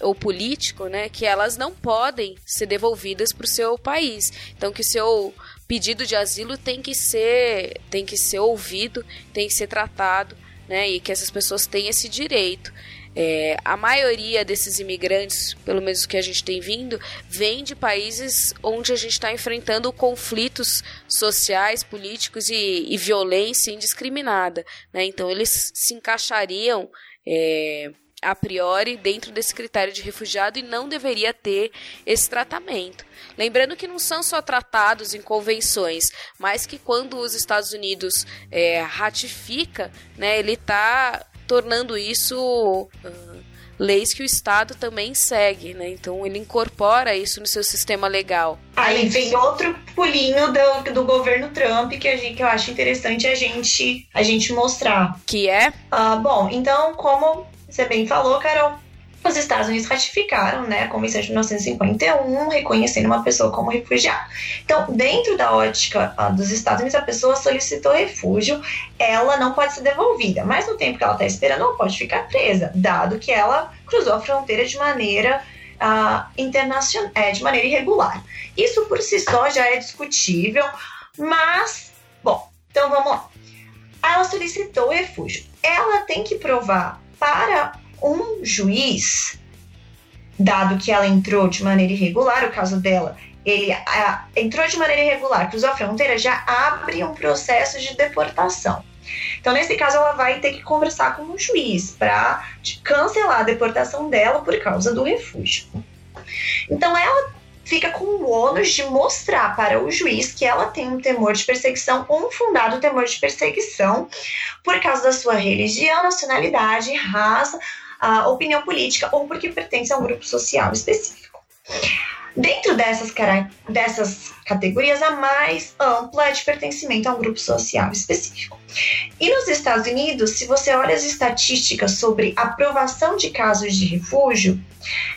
ou político, né, que elas não podem ser devolvidas para o seu país. Então que o seu pedido de asilo tem que ser tem que ser ouvido, tem que ser tratado, né? E que essas pessoas têm esse direito. É, a maioria desses imigrantes, pelo menos que a gente tem vindo, vem de países onde a gente está enfrentando conflitos sociais, políticos e, e violência indiscriminada. Né? Então, eles se encaixariam é, a priori dentro desse critério de refugiado e não deveria ter esse tratamento. Lembrando que não são só tratados em convenções, mas que quando os Estados Unidos é, ratifica, né, ele está tornando isso uh, leis que o Estado também segue, né? Então ele incorpora isso no seu sistema legal. Aí vem outro pulinho do, do governo Trump que, a gente, que eu acho interessante a gente, a gente mostrar. Que é? Uh, bom, então, como você bem falou, Carol, os Estados Unidos ratificaram né, a Convenção de 1951, reconhecendo uma pessoa como refugiada. Então, dentro da ótica uh, dos Estados Unidos, a pessoa solicitou refúgio, ela não pode ser devolvida, mas no tempo que ela está esperando, ela pode ficar presa, dado que ela cruzou a fronteira de maneira uh, internacional, é, de maneira irregular. Isso por si só já é discutível, mas, bom, então vamos lá. Ela solicitou refúgio. Ela tem que provar para um juiz, dado que ela entrou de maneira irregular, o caso dela, ele a, entrou de maneira irregular, cruzou a fronteira, já abre um processo de deportação. Então, nesse caso, ela vai ter que conversar com o juiz para cancelar a deportação dela por causa do refúgio. Então, ela fica com o ônus de mostrar para o juiz que ela tem um temor de perseguição, um fundado temor de perseguição, por causa da sua religião, nacionalidade, raça, a opinião política ou porque pertence a um grupo social específico. Dentro dessas, dessas categorias, a mais ampla é de pertencimento a um grupo social específico. E nos Estados Unidos, se você olha as estatísticas sobre aprovação de casos de refúgio,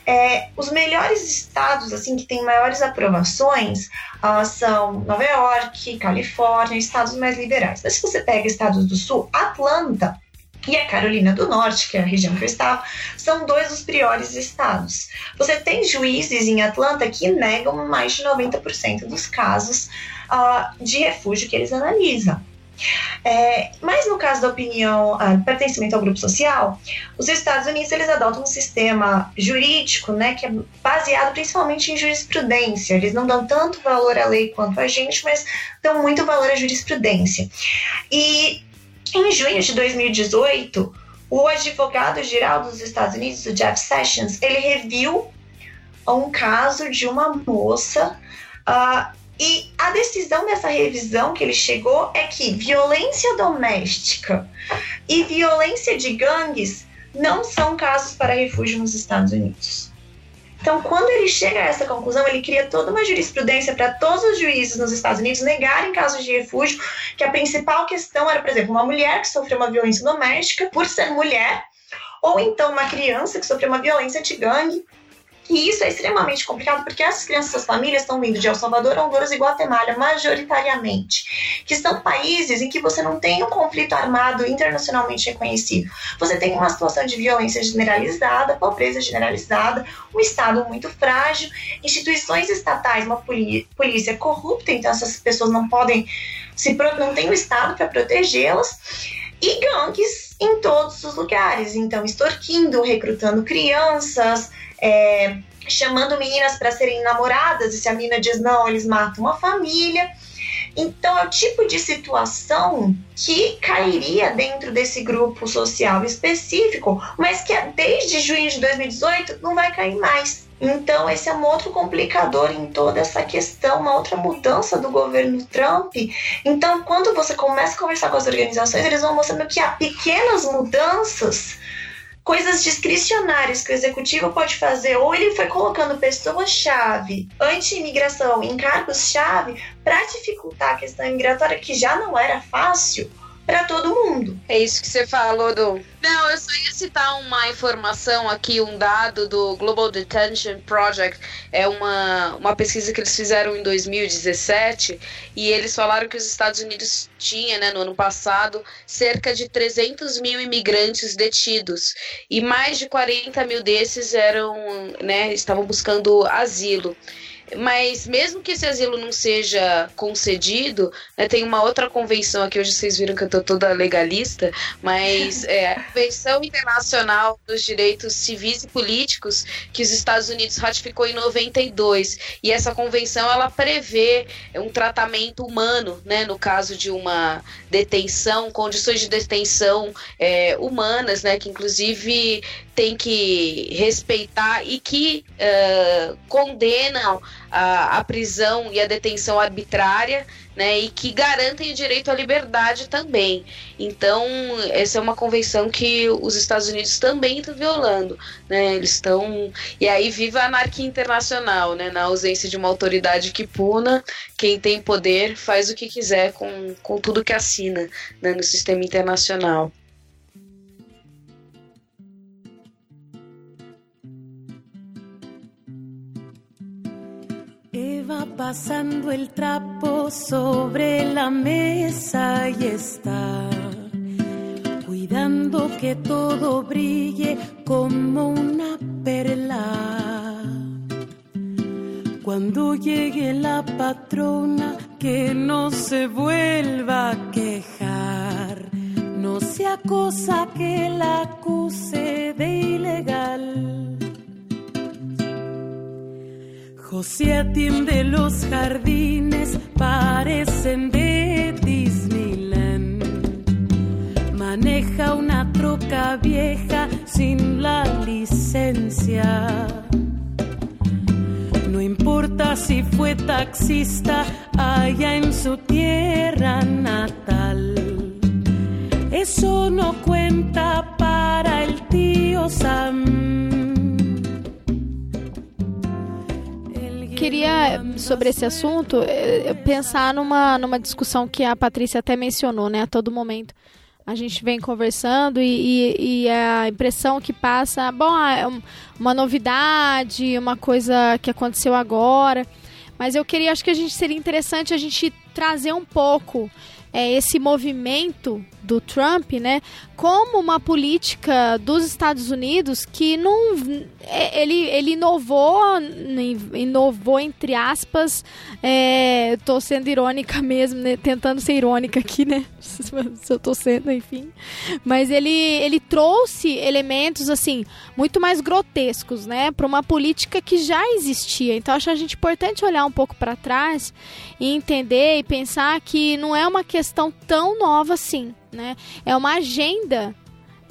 é, os melhores estados assim que têm maiores aprovações uh, são Nova York, Califórnia, estados mais liberais. Mas se você pega estados do Sul, Atlanta e a Carolina do Norte, que é a região que eu estava, são dois dos piores estados. Você tem juízes em Atlanta que negam mais de 90% dos casos uh, de refúgio que eles analisam. É, mas no caso da opinião uh, pertencimento ao grupo social, os Estados Unidos eles adotam um sistema jurídico, né, que é baseado principalmente em jurisprudência. Eles não dão tanto valor à lei quanto a gente, mas dão muito valor à jurisprudência. E em junho de 2018, o advogado-geral dos Estados Unidos, o Jeff Sessions, ele reviu um caso de uma moça uh, e a decisão dessa revisão que ele chegou é que violência doméstica e violência de gangues não são casos para refúgio nos Estados Unidos. Então, quando ele chega a essa conclusão, ele cria toda uma jurisprudência para todos os juízes nos Estados Unidos negarem casos de refúgio, que a principal questão era, por exemplo, uma mulher que sofreu uma violência doméstica por ser mulher, ou então uma criança que sofreu uma violência de gangue e isso é extremamente complicado porque essas crianças, essas famílias estão vindo de El Salvador, Honduras e Guatemala, majoritariamente, que são países em que você não tem um conflito armado internacionalmente reconhecido. Você tem uma situação de violência generalizada, pobreza generalizada, um Estado muito frágil, instituições estatais, uma polícia corrupta, então essas pessoas não podem, se não tem o Estado para protegê-las, e gangues em todos os lugares, então extorquindo, recrutando crianças é, chamando meninas para serem namoradas, e se a menina diz não, eles matam a família. Então, é o tipo de situação que cairia dentro desse grupo social específico, mas que desde junho de 2018 não vai cair mais. Então, esse é um outro complicador em toda essa questão, uma outra mudança do governo Trump. Então, quando você começa a conversar com as organizações, eles vão mostrando que há pequenas mudanças coisas discricionárias que o executivo pode fazer, ou ele foi colocando pessoas-chave anti-imigração em cargos-chave para dificultar a questão imigratória, que já não era fácil para todo mundo. É isso que você falou do. Não, eu só ia citar uma informação aqui, um dado do Global Detention Project. É uma, uma pesquisa que eles fizeram em 2017 e eles falaram que os Estados Unidos tinha, né, no ano passado, cerca de 300 mil imigrantes detidos e mais de 40 mil desses eram, né, estavam buscando asilo. Mas mesmo que esse asilo não seja concedido, né, tem uma outra convenção aqui, hoje vocês viram que eu tô toda legalista, mas é a Convenção Internacional dos Direitos Civis e Políticos que os Estados Unidos ratificou em 92. E essa convenção ela prevê um tratamento humano, né, no caso de uma detenção, condições de detenção é, humanas, né, que inclusive tem que respeitar e que uh, condenam a, a prisão e a detenção arbitrária, né, e que garantem o direito à liberdade também. Então, essa é uma convenção que os Estados Unidos também estão violando, né? Eles estão e aí viva a anarquia internacional, né? Na ausência de uma autoridade que puna, quem tem poder faz o que quiser com, com tudo que assina né, no sistema internacional. Va pasando el trapo sobre la mesa y está cuidando que todo brille como una perla. Cuando llegue la patrona, que no se vuelva a quejar, no sea cosa que la acuse de ilegal. José atiende los jardines, parecen de Disneyland. Maneja una troca vieja sin la licencia. No importa si fue taxista allá en su tierra natal. Eso no cuenta para el tío Sam. Queria, sobre esse assunto, eh, pensar numa, numa discussão que a Patrícia até mencionou, né, a todo momento. A gente vem conversando e, e, e a impressão que passa, bom, é uma novidade, uma coisa que aconteceu agora. Mas eu queria, acho que a gente seria interessante a gente trazer um pouco é, esse movimento do Trump, né, como uma política dos Estados Unidos que não é, ele, ele inovou, inovou entre aspas, é, tô sendo irônica mesmo, né, tentando ser irônica aqui, né, se eu tô sendo, enfim, mas ele, ele trouxe elementos, assim, muito mais grotescos, né, para uma política que já existia, então acho a gente importante olhar um pouco para trás e entender e pensar que não é uma questão tão nova assim, né? É uma agenda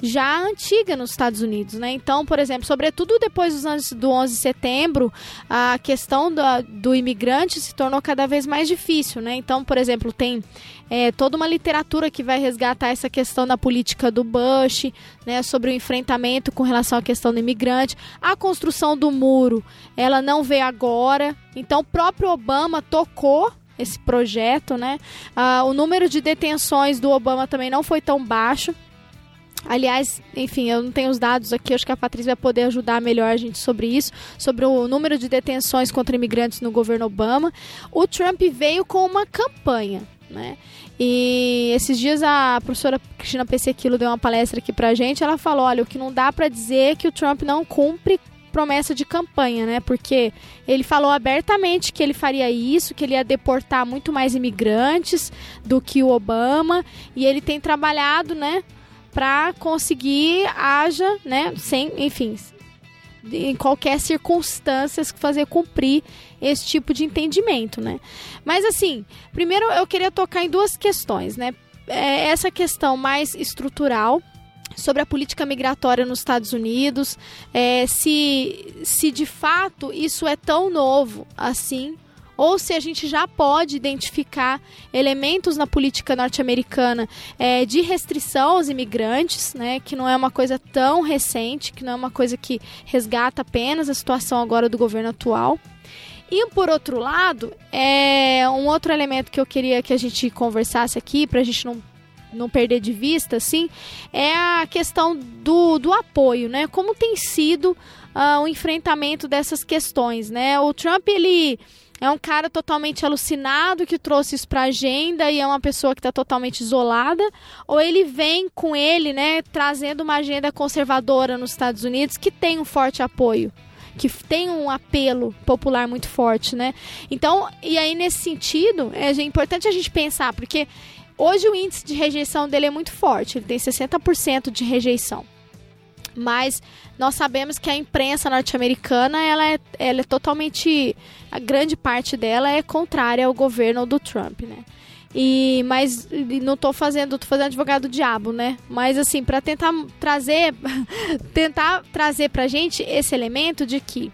já antiga nos Estados Unidos, né? Então, por exemplo, sobretudo depois dos anos do 11 de setembro, a questão do, do imigrante se tornou cada vez mais difícil, né? Então, por exemplo, tem é, toda uma literatura que vai resgatar essa questão da política do Bush, né? Sobre o enfrentamento com relação à questão do imigrante, a construção do muro, ela não veio agora. Então, o próprio Obama tocou esse projeto, né? Ah, o número de detenções do Obama também não foi tão baixo. Aliás, enfim, eu não tenho os dados aqui, acho que a Patrícia vai poder ajudar melhor a gente sobre isso, sobre o número de detenções contra imigrantes no governo Obama. O Trump veio com uma campanha, né? E esses dias a professora Cristina Pessequilo deu uma palestra aqui pra gente, ela falou, olha, o que não dá para dizer é que o Trump não cumpre promessa de campanha, né? Porque ele falou abertamente que ele faria isso, que ele ia deportar muito mais imigrantes do que o Obama, e ele tem trabalhado, né, para conseguir haja, né, sem, enfim, em qualquer circunstância fazer cumprir esse tipo de entendimento, né? Mas assim, primeiro eu queria tocar em duas questões, né? É essa questão mais estrutural sobre a política migratória nos Estados Unidos, é, se, se de fato isso é tão novo assim, ou se a gente já pode identificar elementos na política norte-americana é, de restrição aos imigrantes, né, que não é uma coisa tão recente, que não é uma coisa que resgata apenas a situação agora do governo atual. E por outro lado, é um outro elemento que eu queria que a gente conversasse aqui, para a gente não não perder de vista, assim, é a questão do, do apoio, né? Como tem sido uh, o enfrentamento dessas questões, né? O Trump, ele é um cara totalmente alucinado que trouxe isso para a agenda e é uma pessoa que está totalmente isolada, ou ele vem com ele, né, trazendo uma agenda conservadora nos Estados Unidos que tem um forte apoio, que tem um apelo popular muito forte, né? Então, e aí nesse sentido, é importante a gente pensar, porque Hoje o índice de rejeição dele é muito forte, ele tem 60% de rejeição. Mas nós sabemos que a imprensa norte-americana, ela é, ela é totalmente, a grande parte dela é contrária ao governo do Trump, né? E mas não estou fazendo, tô fazendo advogado do diabo, né? Mas assim, para tentar trazer tentar trazer pra gente esse elemento de que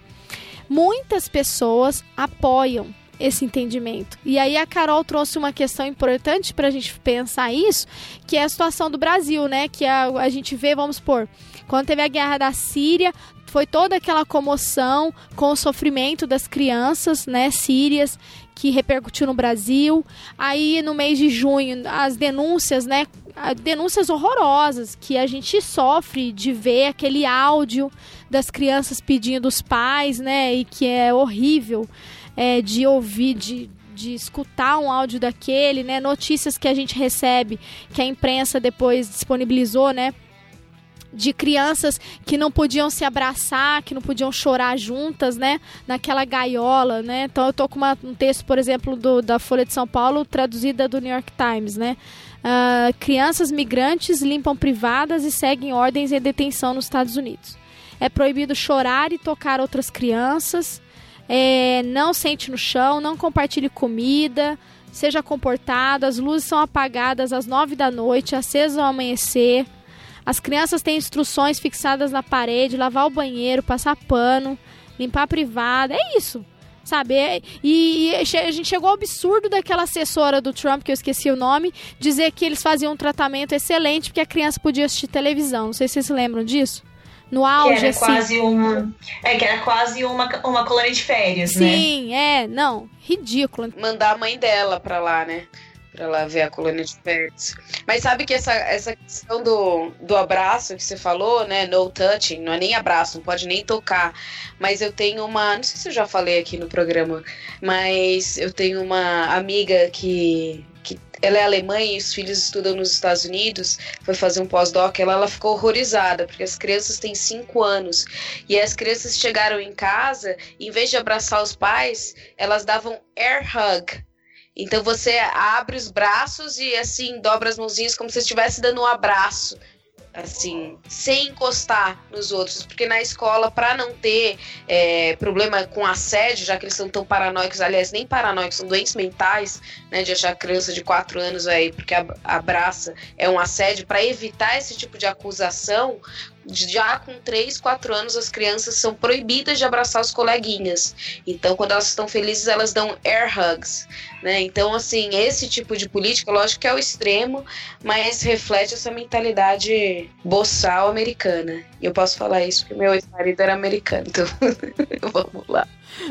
muitas pessoas apoiam esse entendimento. E aí a Carol trouxe uma questão importante para a gente pensar isso, que é a situação do Brasil, né? Que a, a gente vê, vamos supor, quando teve a guerra da Síria, foi toda aquela comoção com o sofrimento das crianças, né, sírias, que repercutiu no Brasil. Aí no mês de junho, as denúncias, né, denúncias horrorosas que a gente sofre de ver aquele áudio das crianças pedindo os pais, né, e que é horrível é, de ouvir, de de escutar um áudio daquele, né? Notícias que a gente recebe, que a imprensa depois disponibilizou, né? de crianças que não podiam se abraçar, que não podiam chorar juntas, né? Naquela gaiola, né? Então eu tô com uma, um texto, por exemplo, do, da Folha de São Paulo, traduzida do New York Times, né? Uh, crianças migrantes limpam privadas e seguem ordens em detenção nos Estados Unidos. É proibido chorar e tocar outras crianças. É, não sente no chão, não compartilhe comida, seja comportado. As luzes são apagadas às nove da noite, acesas ao amanhecer. As crianças têm instruções fixadas na parede, lavar o banheiro, passar pano, limpar a privada. É isso. Sabe? É, e, e, a gente chegou ao absurdo daquela assessora do Trump, que eu esqueci o nome, dizer que eles faziam um tratamento excelente porque a criança podia assistir televisão. Não sei se vocês se lembram disso. No auge, que era assim. quase uma. É, que era quase uma, uma colônia de férias, Sim, né? Sim, é, não. Ridículo. Mandar a mãe dela pra lá, né? Pra lá ver a colônia de férias. Mas sabe que essa, essa questão do, do abraço que você falou, né? No touching, não é nem abraço, não pode nem tocar. Mas eu tenho uma. Não sei se eu já falei aqui no programa, mas eu tenho uma amiga que. Ela é alemã e os filhos estudam nos Estados Unidos, foi fazer um pós-doc, ela, ela ficou horrorizada, porque as crianças têm 5 anos. E as crianças chegaram em casa, em vez de abraçar os pais, elas davam air hug então você abre os braços e assim dobra as mãozinhas como se estivesse dando um abraço, assim, sem encostar nos outros, porque na escola para não ter é, problema com assédio, já que eles são tão paranoicos, aliás nem paranoicos, são doentes mentais, né, de achar criança de 4 anos aí porque abraça é um assédio, para evitar esse tipo de acusação, já com 3, 4 anos as crianças são proibidas de abraçar os coleguinhas. Então, quando elas estão felizes, elas dão air hugs, né? Então, assim, esse tipo de política, lógico que é o extremo, mas reflete essa mentalidade boçal americana. E eu posso falar isso porque meu ex-marido era americano, então vamos lá.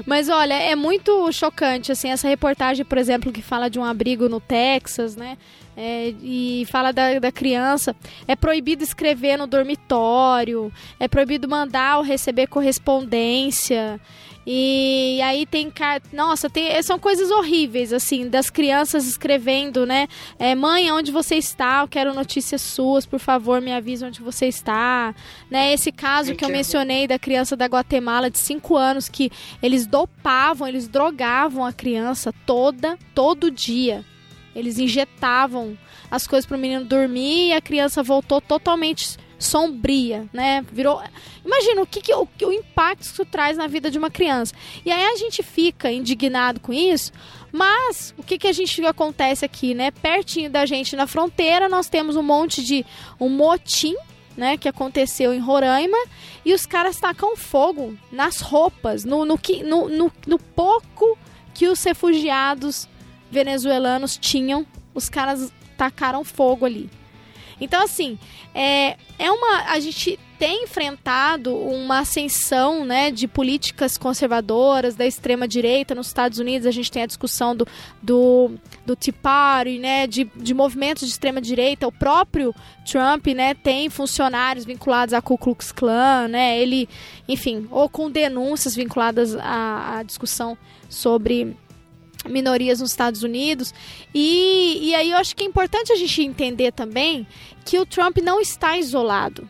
Mas olha, é muito chocante, assim, essa reportagem, por exemplo, que fala de um abrigo no Texas, né? É, e fala da, da criança. É proibido escrever no dormitório, é proibido mandar ou receber correspondência. E aí tem nossa, tem são coisas horríveis assim das crianças escrevendo, né? É, mãe, onde você está? Eu quero notícias suas, por favor, me avise onde você está, né? Esse caso que eu mencionei da criança da Guatemala de 5 anos que eles dopavam, eles drogavam a criança toda, todo dia. Eles injetavam as coisas para o menino dormir e a criança voltou totalmente sombria, né? Virou. Imagina o que, que o, o impacto que isso traz na vida de uma criança. E aí a gente fica indignado com isso, mas o que, que a gente acontece aqui, né? Pertinho da gente na fronteira, nós temos um monte de um motim, né? Que aconteceu em Roraima e os caras tacam fogo nas roupas, no, no, no, no, no pouco que os refugiados venezuelanos tinham, os caras tacaram fogo ali. Então, assim, é, é uma. A gente tem enfrentado uma ascensão né, de políticas conservadoras da extrema-direita nos Estados Unidos. A gente tem a discussão do, do, do Tea Party, né, de, de movimentos de extrema-direita. O próprio Trump né, tem funcionários vinculados à Ku Klux Klan. Né, ele, enfim, ou com denúncias vinculadas à, à discussão sobre minorias nos Estados Unidos. E, e aí eu acho que é importante a gente entender também que o Trump não está isolado.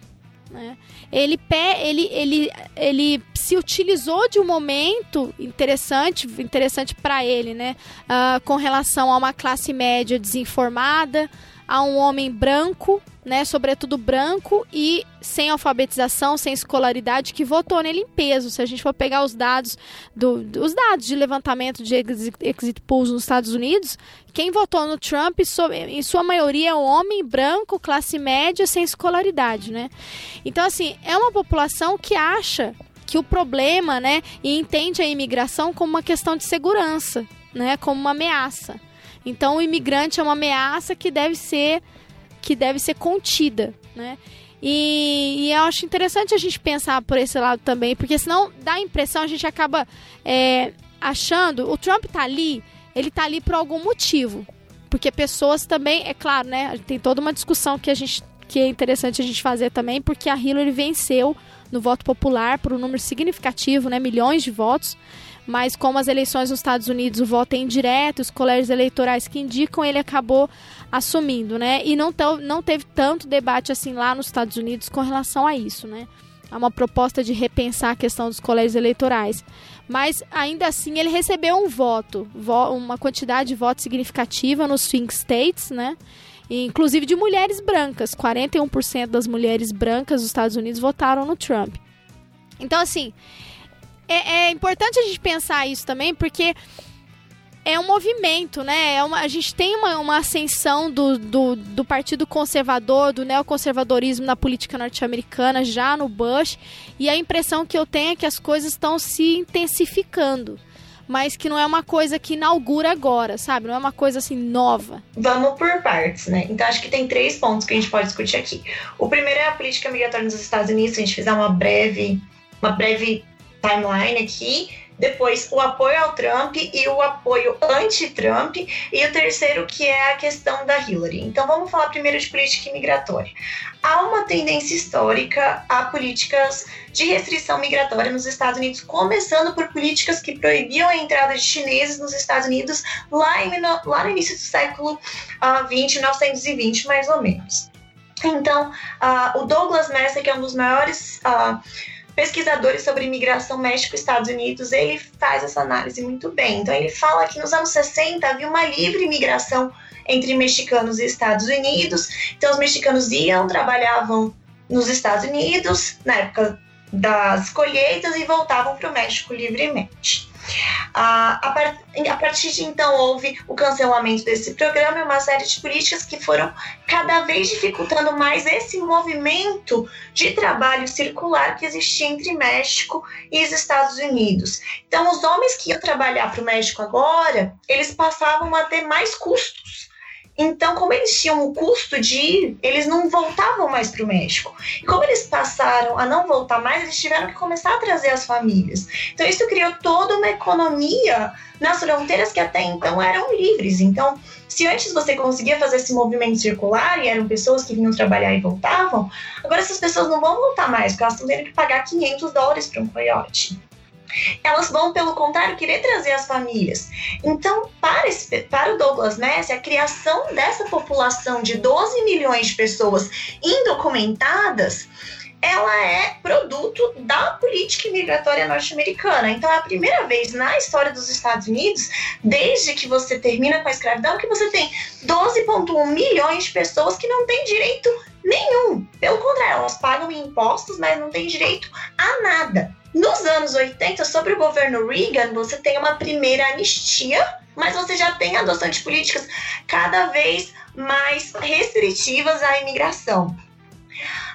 Né? Ele, ele, ele, ele se utilizou de um momento interessante, interessante para ele, né? Uh, com relação a uma classe média desinformada, a um homem branco, né, sobretudo branco e sem alfabetização, sem escolaridade, que votou nele em peso. Se a gente for pegar os dados do, os dados de levantamento de exit polls nos Estados Unidos, quem votou no Trump, em sua maioria, é um homem branco, classe média, sem escolaridade, né? Então, assim, é uma população que acha que o problema, né, e entende a imigração como uma questão de segurança, né, como uma ameaça. Então, o imigrante é uma ameaça que deve ser que deve ser contida, né? E, e, eu acho interessante a gente pensar por esse lado também, porque senão dá a impressão, a gente acaba é, achando, o Trump tá ali, ele tá ali por algum motivo. Porque pessoas também, é claro, né? Tem toda uma discussão que a gente que é interessante a gente fazer também, porque a Hillary venceu no voto popular por um número significativo, né? Milhões de votos. Mas como as eleições nos Estados Unidos, o voto é indireto, os colégios eleitorais que indicam, ele acabou assumindo, né? E não, não teve tanto debate assim lá nos Estados Unidos com relação a isso, né? Há uma proposta de repensar a questão dos colégios eleitorais. Mas ainda assim ele recebeu um voto, uma quantidade de votos significativa nos swing states, né? inclusive de mulheres brancas. 41% das mulheres brancas dos Estados Unidos votaram no Trump. Então, assim, é, é importante a gente pensar isso também, porque é um movimento, né? É uma, a gente tem uma, uma ascensão do, do, do, Partido Conservador, do neoconservadorismo na política norte-americana já no Bush, e a impressão que eu tenho é que as coisas estão se intensificando. Mas que não é uma coisa que inaugura agora, sabe? Não é uma coisa assim nova. Vamos por partes, né? Então acho que tem três pontos que a gente pode discutir aqui. O primeiro é a política migratória nos Estados Unidos. Se a gente fizer uma breve, uma breve timeline aqui, depois o apoio ao Trump e o apoio anti-Trump, e o terceiro que é a questão da Hillary. Então vamos falar primeiro de política imigratória. Há uma tendência histórica a políticas de restrição migratória nos Estados Unidos, começando por políticas que proibiam a entrada de chineses nos Estados Unidos lá, em, lá no início do século uh, 20, 1920 mais ou menos. Então, uh, o Douglas Messer, que é um dos maiores uh, pesquisadores sobre imigração México-Estados Unidos, ele faz essa análise muito bem. Então, ele fala que nos anos 60 havia uma livre imigração entre mexicanos e Estados Unidos. Então, os mexicanos iam, trabalhavam nos Estados Unidos, na época das colheitas, e voltavam para o México livremente. A, par a, partir de então houve o cancelamento desse programa e uma série de políticas que foram cada vez dificultando mais esse movimento de trabalho circular que existia entre México e os Estados Unidos. Então, os homens que iam trabalhar para o México agora, eles passavam a ter mais custos então, como eles tinham o custo de ir, eles não voltavam mais para o México. E como eles passaram a não voltar mais, eles tiveram que começar a trazer as famílias. Então, isso criou toda uma economia nas fronteiras que até então eram livres. Então, se antes você conseguia fazer esse movimento circular e eram pessoas que vinham trabalhar e voltavam, agora essas pessoas não vão voltar mais, porque elas estão tendo que pagar 500 dólares para um coiote elas vão, pelo contrário, querer trazer as famílias. Então, para, esse, para o Douglas Messi, a criação dessa população de 12 milhões de pessoas indocumentadas ela é produto da política migratória norte-americana. Então, é a primeira vez na história dos Estados Unidos, desde que você termina com a escravidão, que você tem 12,1 milhões de pessoas que não têm direito nenhum. Pelo contrário, elas pagam impostos, mas não têm direito a nada. Nos anos 80, sobre o governo Reagan, você tem uma primeira anistia, mas você já tem adoção de políticas cada vez mais restritivas à imigração.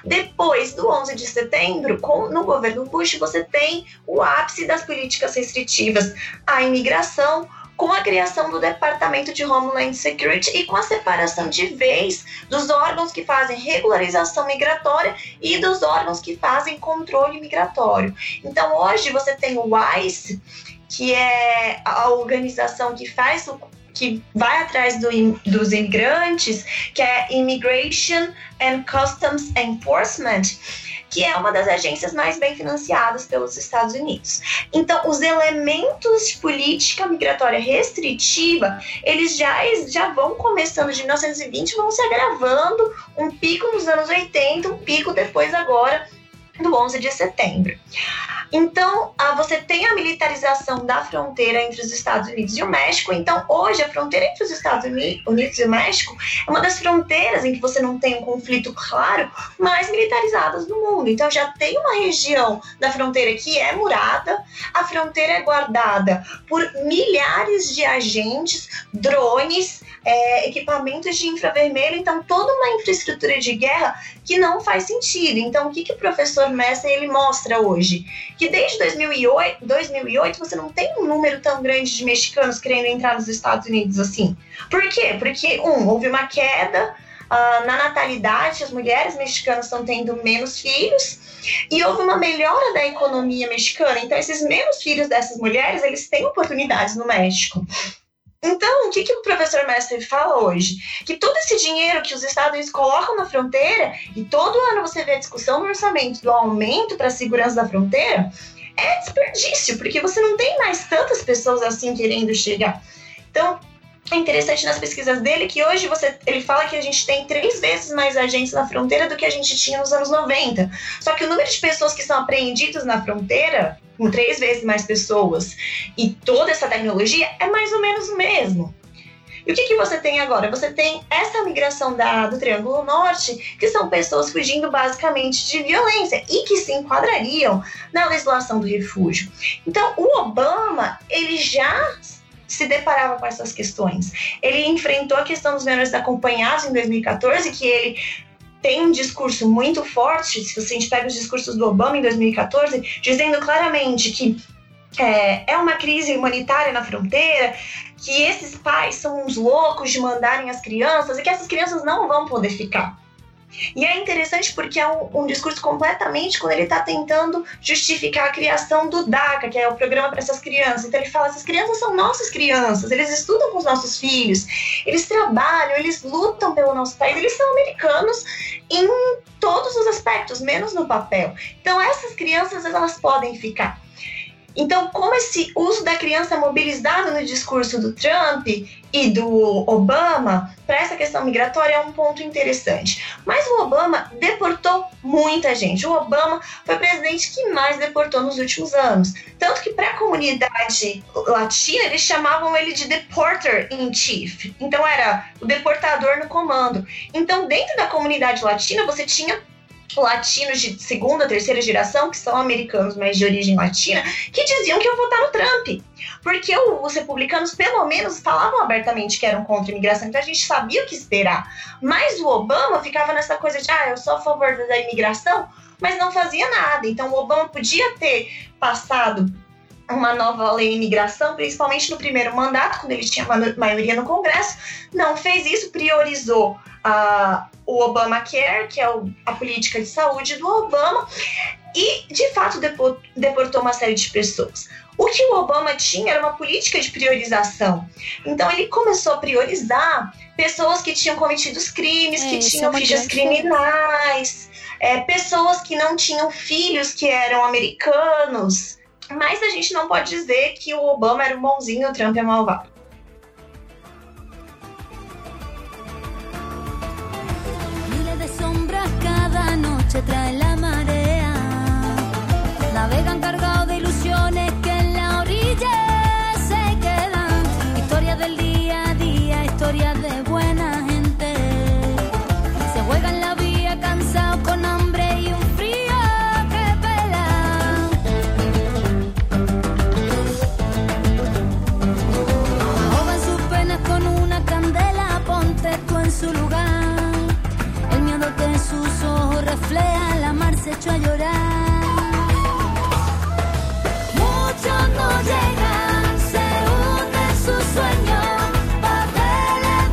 Depois do 11 de setembro, com, no governo Bush, você tem o ápice das políticas restritivas à imigração, com a criação do Departamento de Homeland Security e com a separação de vez dos órgãos que fazem regularização migratória e dos órgãos que fazem controle migratório. Então, hoje você tem o ICE, que é a organização que faz o que vai atrás do, dos imigrantes, que é Immigration and Customs Enforcement, que é uma das agências mais bem financiadas pelos Estados Unidos. Então, os elementos de política migratória restritiva, eles já, já vão começando de 1920, vão se agravando, um pico nos anos 80, um pico depois agora do 11 de setembro. Então, você tem a militarização da fronteira entre os Estados Unidos e o México. Então, hoje, a fronteira entre os Estados Unidos e o México é uma das fronteiras em que você não tem um conflito claro, mais militarizadas do mundo. Então, já tem uma região da fronteira que é murada, a fronteira é guardada por milhares de agentes, drones, é, equipamentos de infravermelho, então toda uma infraestrutura de guerra que não faz sentido. Então, o que, que o professor Messer ele mostra hoje? Que desde 2008, 2008 você não tem um número tão grande de mexicanos querendo entrar nos Estados Unidos assim. Por quê? Porque, um, houve uma queda uh, na natalidade, as mulheres mexicanas estão tendo menos filhos, e houve uma melhora da economia mexicana. Então, esses menos filhos dessas mulheres, eles têm oportunidades no México. Então, o que, que o professor Mestre fala hoje? Que todo esse dinheiro que os Estados colocam na fronteira, e todo ano você vê a discussão no orçamento do aumento para a segurança da fronteira, é desperdício, porque você não tem mais tantas pessoas assim querendo chegar. Então, é interessante nas pesquisas dele que hoje você, ele fala que a gente tem três vezes mais agentes na fronteira do que a gente tinha nos anos 90. Só que o número de pessoas que são apreendidas na fronteira, com três vezes mais pessoas, e toda essa tecnologia é mais ou menos o mesmo. E o que, que você tem agora? Você tem essa migração da, do Triângulo Norte, que são pessoas fugindo basicamente de violência e que se enquadrariam na legislação do refúgio. Então, o Obama, ele já se deparava com essas questões. Ele enfrentou a questão dos menores acompanhados em 2014, que ele tem um discurso muito forte, se a gente pega os discursos do Obama em 2014, dizendo claramente que é, é uma crise humanitária na fronteira, que esses pais são uns loucos de mandarem as crianças e que essas crianças não vão poder ficar. E é interessante porque é um, um discurso completamente quando ele está tentando justificar a criação do DACA, que é o programa para essas crianças. Então ele fala: essas crianças são nossas crianças, eles estudam com os nossos filhos, eles trabalham, eles lutam pelo nosso país, eles são americanos em todos os aspectos, menos no papel. Então essas crianças elas podem ficar. Então, como esse uso da criança mobilizado no discurso do Trump e do Obama para essa questão migratória é um ponto interessante. Mas o Obama deportou muita gente. O Obama foi o presidente que mais deportou nos últimos anos. Tanto que para a comunidade latina eles chamavam ele de deporter in chief. Então era o deportador no comando. Então dentro da comunidade latina você tinha latinos de segunda, terceira geração, que são americanos, mas de origem latina, que diziam que iam votar no Trump. Porque os republicanos, pelo menos, falavam abertamente que eram contra a imigração, então a gente sabia o que esperar. Mas o Obama ficava nessa coisa de, ah, eu sou a favor da imigração, mas não fazia nada. Então o Obama podia ter passado uma nova lei de imigração, principalmente no primeiro mandato, quando ele tinha maioria no Congresso, não fez isso, priorizou uh, o Obamacare, que é o, a política de saúde do Obama, e de fato deportou uma série de pessoas. O que o Obama tinha era uma política de priorização. Então ele começou a priorizar pessoas que tinham cometido crimes, é, que tinham é fichas criminais, é, pessoas que não tinham filhos que eram americanos. Mas a gente não pode dizer que o Obama era um bonzinho o Trump é malvado. Historia a de reflejan, la mar se echó a llorar. Muchos no llegan, se sus sueños. Papeles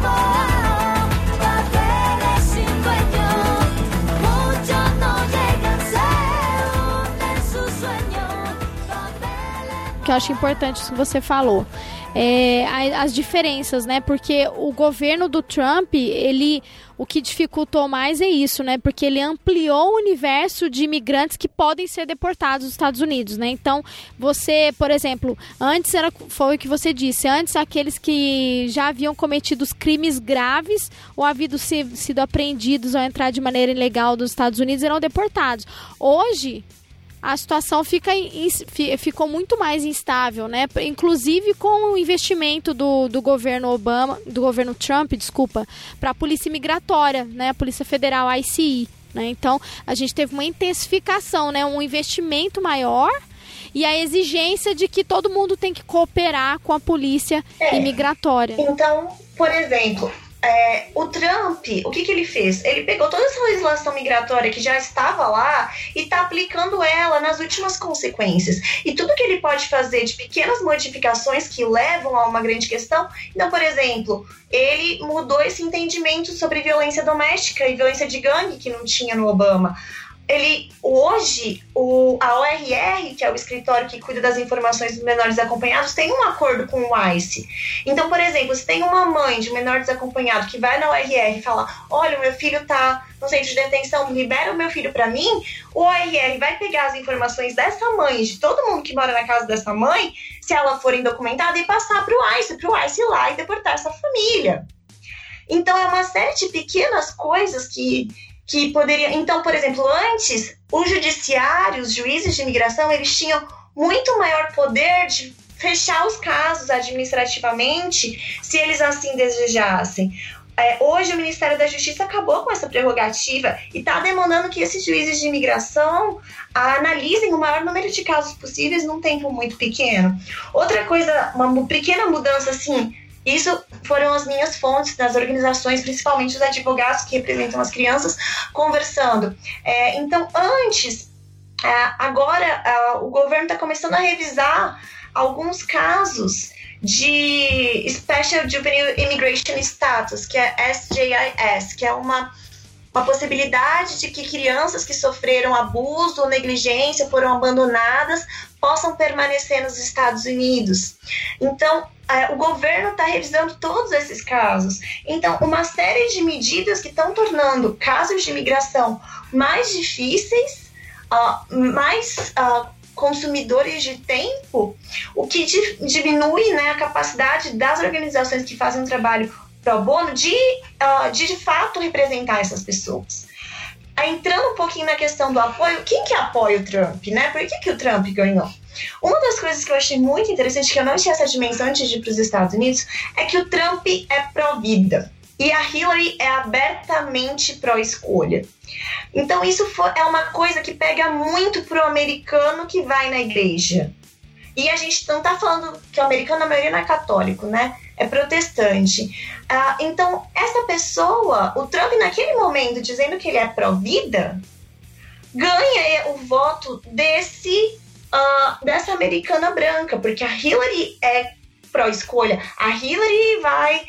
que eu acho importante isso que você falou. É, as diferenças, né? Porque o governo do Trump, ele o que dificultou mais é isso, né? Porque ele ampliou o universo de imigrantes que podem ser deportados dos Estados Unidos, né? Então, você, por exemplo, antes era foi o que você disse, antes aqueles que já haviam cometido crimes graves ou havido sido apreendidos ao entrar de maneira ilegal dos Estados Unidos eram deportados. Hoje, a situação fica, ficou muito mais instável, né? Inclusive com o investimento do, do governo Obama, do governo Trump, desculpa, para a polícia migratória, né? A Polícia Federal, a ICI. Né? Então, a gente teve uma intensificação, né? um investimento maior e a exigência de que todo mundo tem que cooperar com a polícia é. imigratória. Então, por exemplo, é, o Trump, o que, que ele fez? Ele pegou toda essa legislação migratória que já estava lá e está aplicando ela nas últimas consequências. E tudo que ele pode fazer de pequenas modificações que levam a uma grande questão. Então, por exemplo, ele mudou esse entendimento sobre violência doméstica e violência de gangue que não tinha no Obama ele hoje o, a ORR, que é o escritório que cuida das informações dos menores acompanhados, tem um acordo com o ICE. Então, por exemplo, se tem uma mãe de menor desacompanhado que vai na ORR e fala: "Olha, o meu filho está no centro de detenção, libera o meu filho para mim", o ORR vai pegar as informações dessa mãe, de todo mundo que mora na casa dessa mãe, se ela for indocumentada e passar para o ICE, para o ICE ir lá e deportar essa família. Então é uma série de pequenas coisas que que poderia. Então, por exemplo, antes, o judiciário, os juízes de imigração, eles tinham muito maior poder de fechar os casos administrativamente, se eles assim desejassem. É, hoje o Ministério da Justiça acabou com essa prerrogativa e está demandando que esses juízes de imigração analisem o maior número de casos possíveis num tempo muito pequeno. Outra coisa, uma pequena mudança assim isso foram as minhas fontes das organizações, principalmente os advogados que representam as crianças, conversando. É, então, antes, é, agora é, o governo está começando a revisar alguns casos de Special Juvenile Immigration Status, que é SJIS, que é uma uma possibilidade de que crianças que sofreram abuso ou negligência foram abandonadas possam permanecer nos Estados Unidos. Então, o governo está revisando todos esses casos. Então, uma série de medidas que estão tornando casos de imigração mais difíceis, uh, mais uh, consumidores de tempo, o que di diminui né, a capacidade das organizações que fazem um trabalho pro bono de, uh, de de fato representar essas pessoas. Entrando um pouquinho na questão do apoio, quem que apoia o Trump, né? Por que, que o Trump ganhou? Uma das coisas que eu achei muito interessante, que eu não tinha essa dimensão antes de ir para os Estados Unidos, é que o Trump é pró-vida e a Hillary é abertamente pró-escolha. Então isso é uma coisa que pega muito pro americano que vai na igreja. E a gente não tá falando que o americano, a maioria não é católico, né? É protestante. Ah, então, essa pessoa, o Trump, naquele momento, dizendo que ele é pró-vida, ganha o voto desse uh, dessa americana branca, porque a Hillary é pró-escolha. A Hillary vai,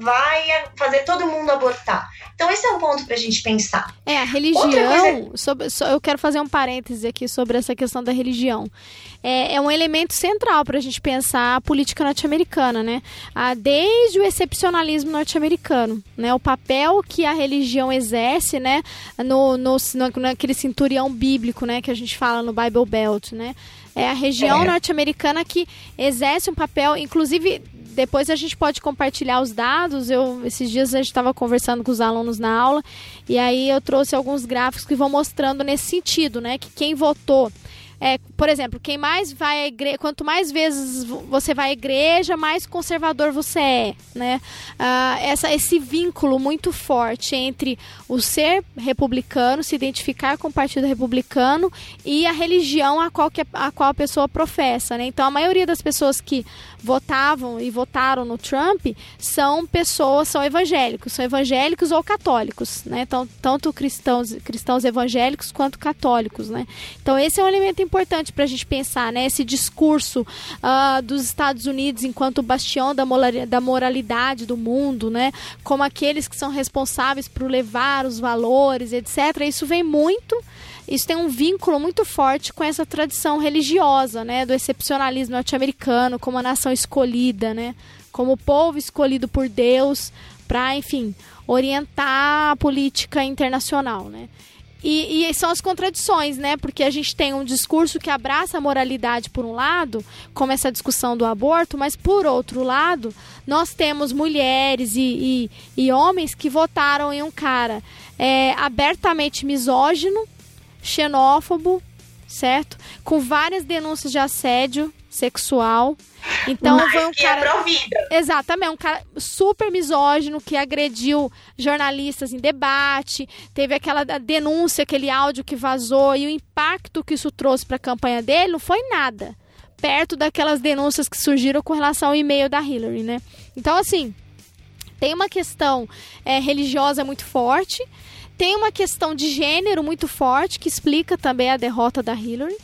vai fazer todo mundo abortar. Então, esse é um ponto para a gente pensar. É, a religião. Coisa... Sobre, eu quero fazer um parêntese aqui sobre essa questão da religião. É, é um elemento central para a gente pensar a política norte-americana, né? Ah, desde o excepcionalismo norte-americano, né? O papel que a religião exerce, né? No, no, no, naquele cinturão bíblico, né? Que a gente fala no Bible Belt, né? É a região é. norte-americana que exerce um papel, inclusive depois a gente pode compartilhar os dados. Eu esses dias a gente estava conversando com os alunos na aula e aí eu trouxe alguns gráficos que vão mostrando nesse sentido, né, que quem votou é, por exemplo, quem mais vai à igreja, quanto mais vezes você vai à igreja, mais conservador você é, né? Ah, essa, esse vínculo muito forte entre o ser republicano, se identificar com o partido republicano e a religião a qual, que, a qual a pessoa professa, né? Então, a maioria das pessoas que votavam e votaram no Trump são pessoas, são evangélicos, são evangélicos ou católicos, né? Então, tanto cristãos, cristãos evangélicos quanto católicos, né? Então, esse é um elemento importante para a gente pensar, né? Esse discurso uh, dos Estados Unidos enquanto bastião da, da moralidade do mundo, né? Como aqueles que são responsáveis por levar os valores, etc. Isso vem muito isso tem um vínculo muito forte com essa tradição religiosa, né, do excepcionalismo norte-americano, como a nação escolhida, né, como o povo escolhido por Deus para, enfim, orientar a política internacional, né. E, e, são as contradições, né? Porque a gente tem um discurso que abraça a moralidade por um lado, como essa discussão do aborto, mas por outro lado, nós temos mulheres e, e, e homens que votaram em um cara é, abertamente misógino, xenófobo, certo? Com várias denúncias de assédio sexual. Então Mas foi um é cara. É Exatamente, um cara super misógino que agrediu jornalistas em debate. Teve aquela denúncia, aquele áudio que vazou e o impacto que isso trouxe para a campanha dele não foi nada. Perto daquelas denúncias que surgiram com relação ao e-mail da Hillary, né? Então, assim, Tem uma questão é, religiosa muito forte, tem uma questão de gênero muito forte que explica também a derrota da Hillary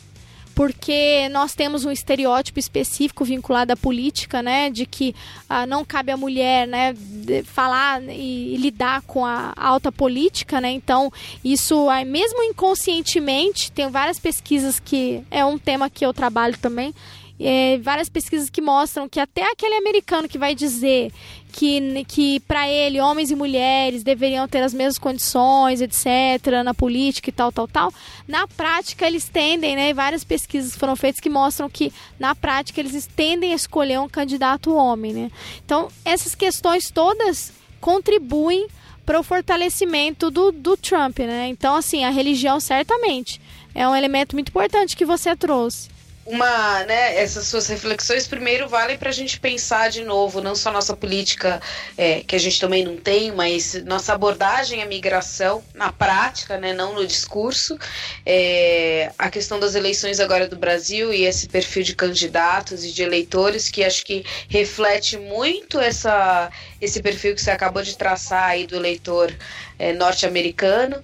porque nós temos um estereótipo específico vinculado à política, né, de que ah, não cabe à mulher, né, falar e, e, lidar com a alta política, né, então isso, mesmo inconscientemente, tem várias pesquisas que é um tema que eu trabalho também, é, várias pesquisas que mostram que até aquele americano que vai dizer que, que para ele homens e mulheres deveriam ter as mesmas condições, etc., na política e tal, tal, tal, na prática eles tendem, né? Várias pesquisas foram feitas que mostram que na prática eles tendem a escolher um candidato homem, né? Então essas questões todas contribuem para o fortalecimento do, do Trump, né? Então, assim, a religião certamente é um elemento muito importante que você trouxe uma, né, essas suas reflexões primeiro valem para a gente pensar de novo, não só nossa política, é, que a gente também não tem, mas nossa abordagem à migração na prática, né, não no discurso, é, a questão das eleições agora do Brasil e esse perfil de candidatos e de eleitores que acho que reflete muito essa, esse perfil que você acabou de traçar aí do eleitor é, norte-americano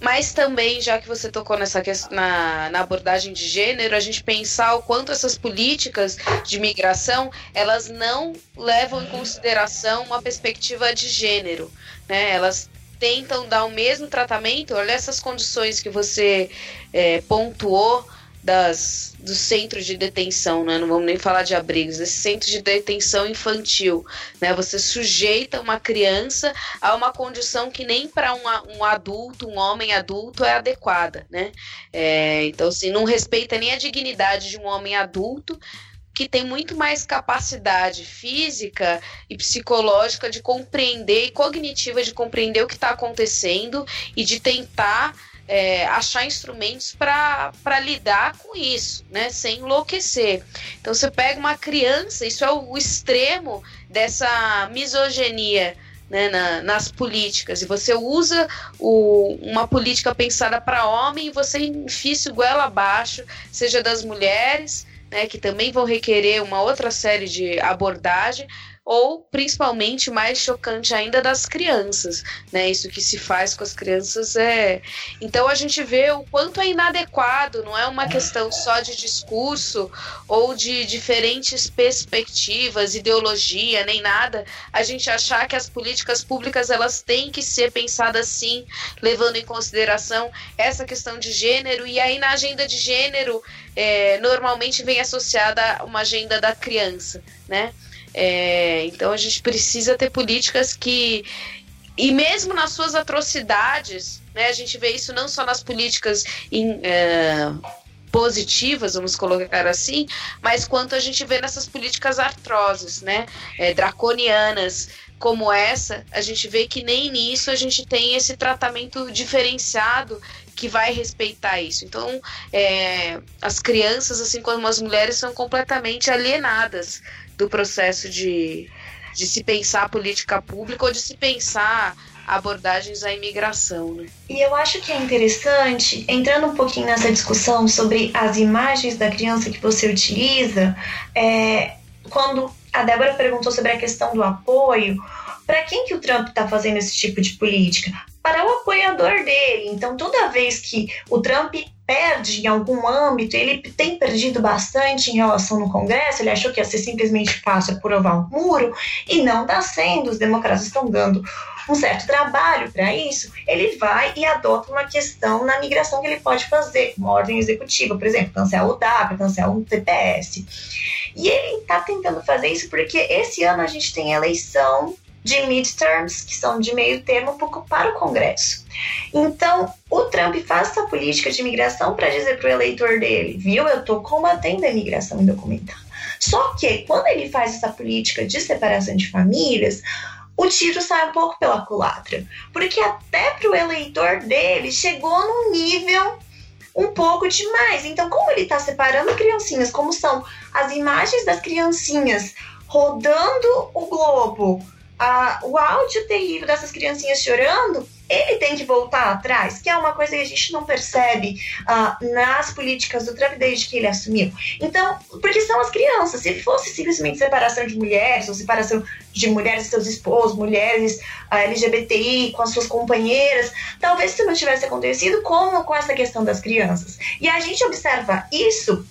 mas também, já que você tocou nessa na, na abordagem de gênero, a gente pensar o quanto essas políticas de migração elas não levam em consideração uma perspectiva de gênero, né? Elas tentam dar o mesmo tratamento. Olha essas condições que você é, pontuou das, do centro de detenção, né? não vamos nem falar de abrigos, esse centro de detenção infantil. Né? Você sujeita uma criança a uma condição que nem para um, um, adulto, um homem adulto, é adequada. Né? É, então, assim, não respeita nem a dignidade de um homem adulto que tem muito mais capacidade física e psicológica de compreender e cognitiva de compreender o que está acontecendo e de tentar é, achar instrumentos para lidar com isso, né? Sem enlouquecer. Então você pega uma criança, isso é o, o extremo dessa misoginia. Né, na, nas políticas, e você usa o, uma política pensada para homem e você enfia isso goela abaixo, seja das mulheres, né, que também vão requerer uma outra série de abordagem, ou principalmente mais chocante ainda das crianças, né? Isso que se faz com as crianças é. Então a gente vê o quanto é inadequado, não é uma questão só de discurso ou de diferentes perspectivas, ideologia, nem nada. A gente achar que as políticas públicas elas têm que ser pensadas assim, levando em consideração essa questão de gênero e aí na agenda de gênero é, normalmente vem associada uma agenda da criança, né? É, então a gente precisa ter políticas que. E mesmo nas suas atrocidades, né, a gente vê isso não só nas políticas em, é, positivas, vamos colocar assim, mas quanto a gente vê nessas políticas artrosas, né, é, draconianas, como essa, a gente vê que nem nisso a gente tem esse tratamento diferenciado que vai respeitar isso. Então, é, as crianças, assim como as mulheres, são completamente alienadas do processo de, de se pensar política pública ou de se pensar abordagens à imigração. Né? E eu acho que é interessante, entrando um pouquinho nessa discussão sobre as imagens da criança que você utiliza, é, quando a Débora perguntou sobre a questão do apoio, para quem que o Trump está fazendo esse tipo de política? Para o apoiador dele. Então, toda vez que o Trump perde em algum âmbito, ele tem perdido bastante em relação no Congresso, ele achou que ia ser simplesmente fácil aprovar um muro, e não está sendo, os democratas estão dando um certo trabalho para isso, ele vai e adota uma questão na migração que ele pode fazer, uma ordem executiva, por exemplo, cancela o DAPA, cancela o TPS. E ele está tentando fazer isso porque esse ano a gente tem eleição de midterms, que são de meio termo para o Congresso. Então, o Trump faz essa política de imigração para dizer para o eleitor dele, viu, eu estou combatendo a imigração indocumentada. Só que, quando ele faz essa política de separação de famílias, o tiro sai um pouco pela culatra. Porque até para o eleitor dele chegou num nível um pouco demais. Então, como ele está separando criancinhas, como são as imagens das criancinhas rodando o globo o áudio terrível dessas criancinhas chorando, ele tem que voltar atrás, que é uma coisa que a gente não percebe uh, nas políticas do Trump desde que ele assumiu. Então, porque são as crianças. Se fosse simplesmente separação de mulheres, ou separação de mulheres e seus esposos, mulheres ah, LGBTI com as suas companheiras, talvez isso não tivesse acontecido, como com essa questão das crianças. E a gente observa isso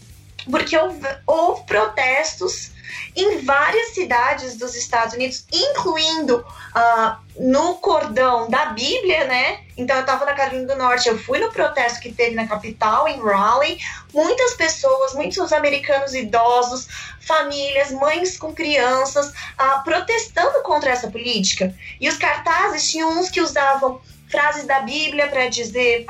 porque houve, houve protestos em várias cidades dos Estados Unidos, incluindo uh, no cordão da Bíblia, né? Então eu estava na Carolina do Norte, eu fui no protesto que teve na capital, em Raleigh. Muitas pessoas, muitos americanos idosos, famílias, mães com crianças, uh, protestando contra essa política. E os cartazes tinham uns que usavam frases da Bíblia para dizer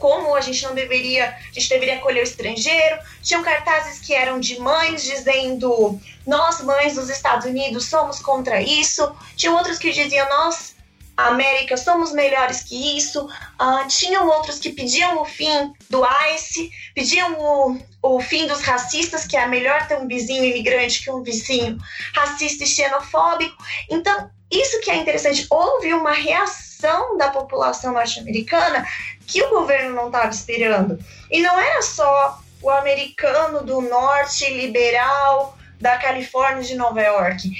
como a gente não deveria, a gente deveria acolher o estrangeiro. Tinham cartazes que eram de mães dizendo: nós, mães dos Estados Unidos, somos contra isso. Tinham outros que diziam: nós, América, somos melhores que isso. Uh, tinham outros que pediam o fim do ICE, pediam o, o fim dos racistas, que é melhor ter um vizinho imigrante que um vizinho racista e xenofóbico. Então, isso que é interessante, houve uma reação da população norte-americana que o governo não estava esperando. E não era só o americano do norte liberal da Califórnia de Nova York.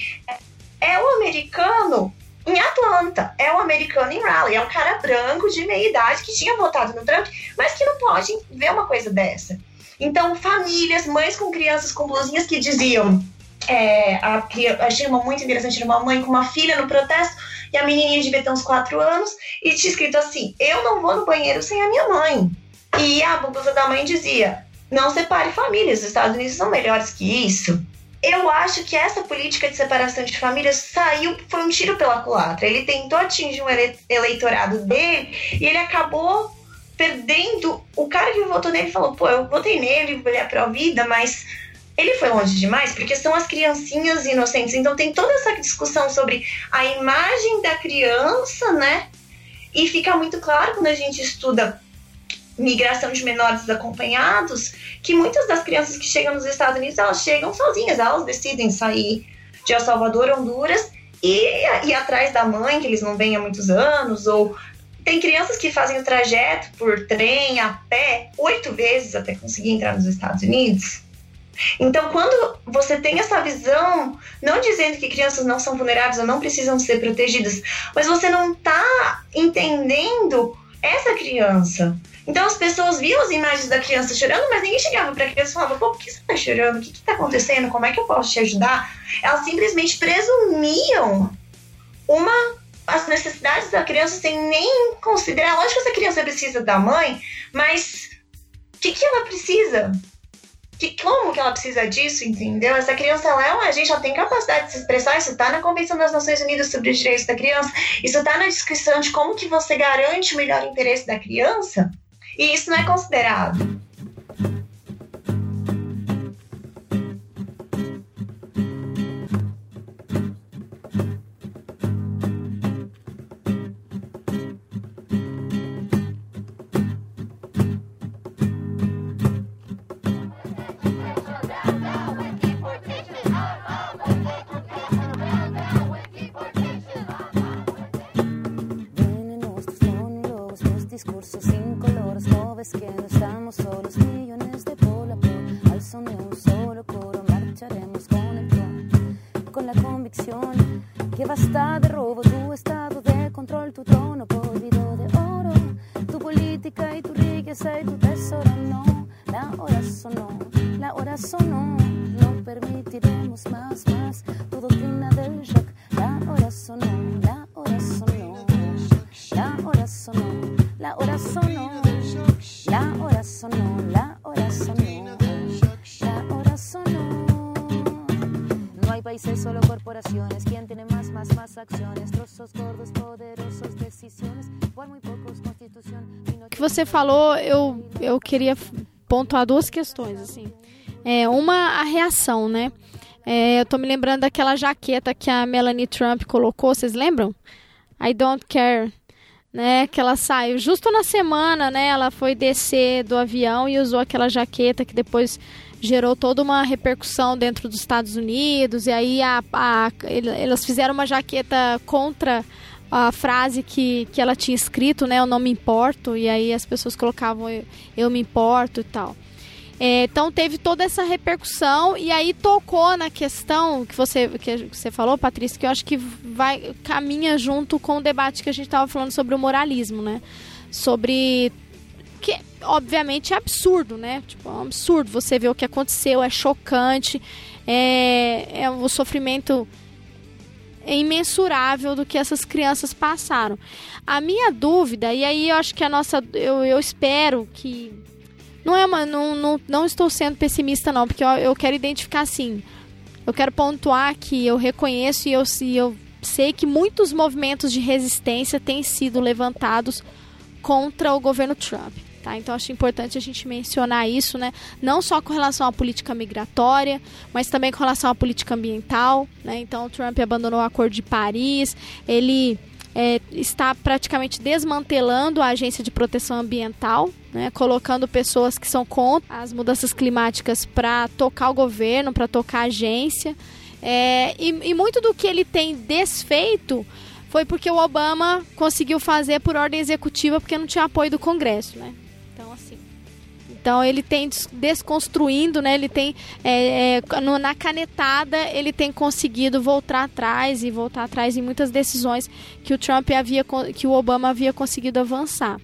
É, o americano em Atlanta, é o americano em Raleigh, é um cara branco de meia idade que tinha votado no Trump, mas que não pode ver uma coisa dessa. Então, famílias, mães com crianças com blusinhas que diziam. É, a, achei uma muito interessante, uma mãe com uma filha no protesto e a menininha devia ter uns 4 anos, e tinha escrito assim: Eu não vou no banheiro sem a minha mãe. E a blusa da mãe dizia: Não separe famílias, os Estados Unidos são melhores que isso. Eu acho que essa política de separação de famílias saiu, foi um tiro pela culatra. Ele tentou atingir um eleitorado dele e ele acabou perdendo. O cara que votou nele falou: pô, eu votei nele, ele é pró-vida, mas ele foi longe demais porque são as criancinhas inocentes. Então tem toda essa discussão sobre a imagem da criança, né? E fica muito claro quando a gente estuda migração de menores desacompanhados que muitas das crianças que chegam nos Estados Unidos elas chegam sozinhas, elas decidem sair de El Salvador, Honduras e ir atrás da mãe que eles não vêm há muitos anos ou tem crianças que fazem o trajeto por trem, a pé, oito vezes até conseguir entrar nos Estados Unidos. Então, quando você tem essa visão, não dizendo que crianças não são vulneráveis ou não precisam ser protegidas, mas você não está entendendo essa criança. Então as pessoas viam as imagens da criança chorando, mas ninguém chegava para a criança e falava: pô, por que você está chorando? O que está acontecendo? Como é que eu posso te ajudar? Elas simplesmente presumiam uma as necessidades da criança sem nem considerar. Lógico que essa criança precisa da mãe, mas o que, que ela precisa? Que, como que ela precisa disso, entendeu? Essa criança ela é um agente, ela tem capacidade de se expressar, isso está na Convenção das Nações Unidas sobre os Direitos da Criança, isso está na descrição de como que você garante o melhor interesse da criança, e isso não é considerado. Você falou, eu, eu queria pontuar duas questões, assim. É, uma, a reação, né? É, eu tô me lembrando daquela jaqueta que a Melanie Trump colocou, vocês lembram? I don't care, né? Que ela saiu justo na semana, né? Ela foi descer do avião e usou aquela jaqueta que depois gerou toda uma repercussão dentro dos Estados Unidos. E aí a, a, elas fizeram uma jaqueta contra a frase que, que ela tinha escrito, né? Eu não me importo, e aí as pessoas colocavam eu, eu me importo e tal. É, então teve toda essa repercussão e aí tocou na questão que você, que você falou, Patrícia, que eu acho que vai caminha junto com o debate que a gente estava falando sobre o moralismo, né? Sobre que obviamente é absurdo, né? Tipo, é um absurdo você ver o que aconteceu, é chocante, é, é o sofrimento imensurável do que essas crianças passaram. A minha dúvida, e aí eu acho que a nossa. Eu, eu espero que. Não é uma. Não, não, não estou sendo pessimista, não, porque eu, eu quero identificar assim. Eu quero pontuar que eu reconheço e eu, e eu sei que muitos movimentos de resistência têm sido levantados contra o governo Trump. Tá? Então acho importante a gente mencionar isso, né? não só com relação à política migratória, mas também com relação à política ambiental. Né? Então o Trump abandonou o Acordo de Paris, ele é, está praticamente desmantelando a Agência de Proteção Ambiental, né? colocando pessoas que são contra as mudanças climáticas para tocar o governo, para tocar a agência. É, e, e muito do que ele tem desfeito foi porque o Obama conseguiu fazer por ordem executiva porque não tinha apoio do Congresso, né? Então ele tem desconstruindo, né? Ele tem é, é, no, na canetada ele tem conseguido voltar atrás e voltar atrás em muitas decisões que o Trump havia, que o Obama havia conseguido avançar.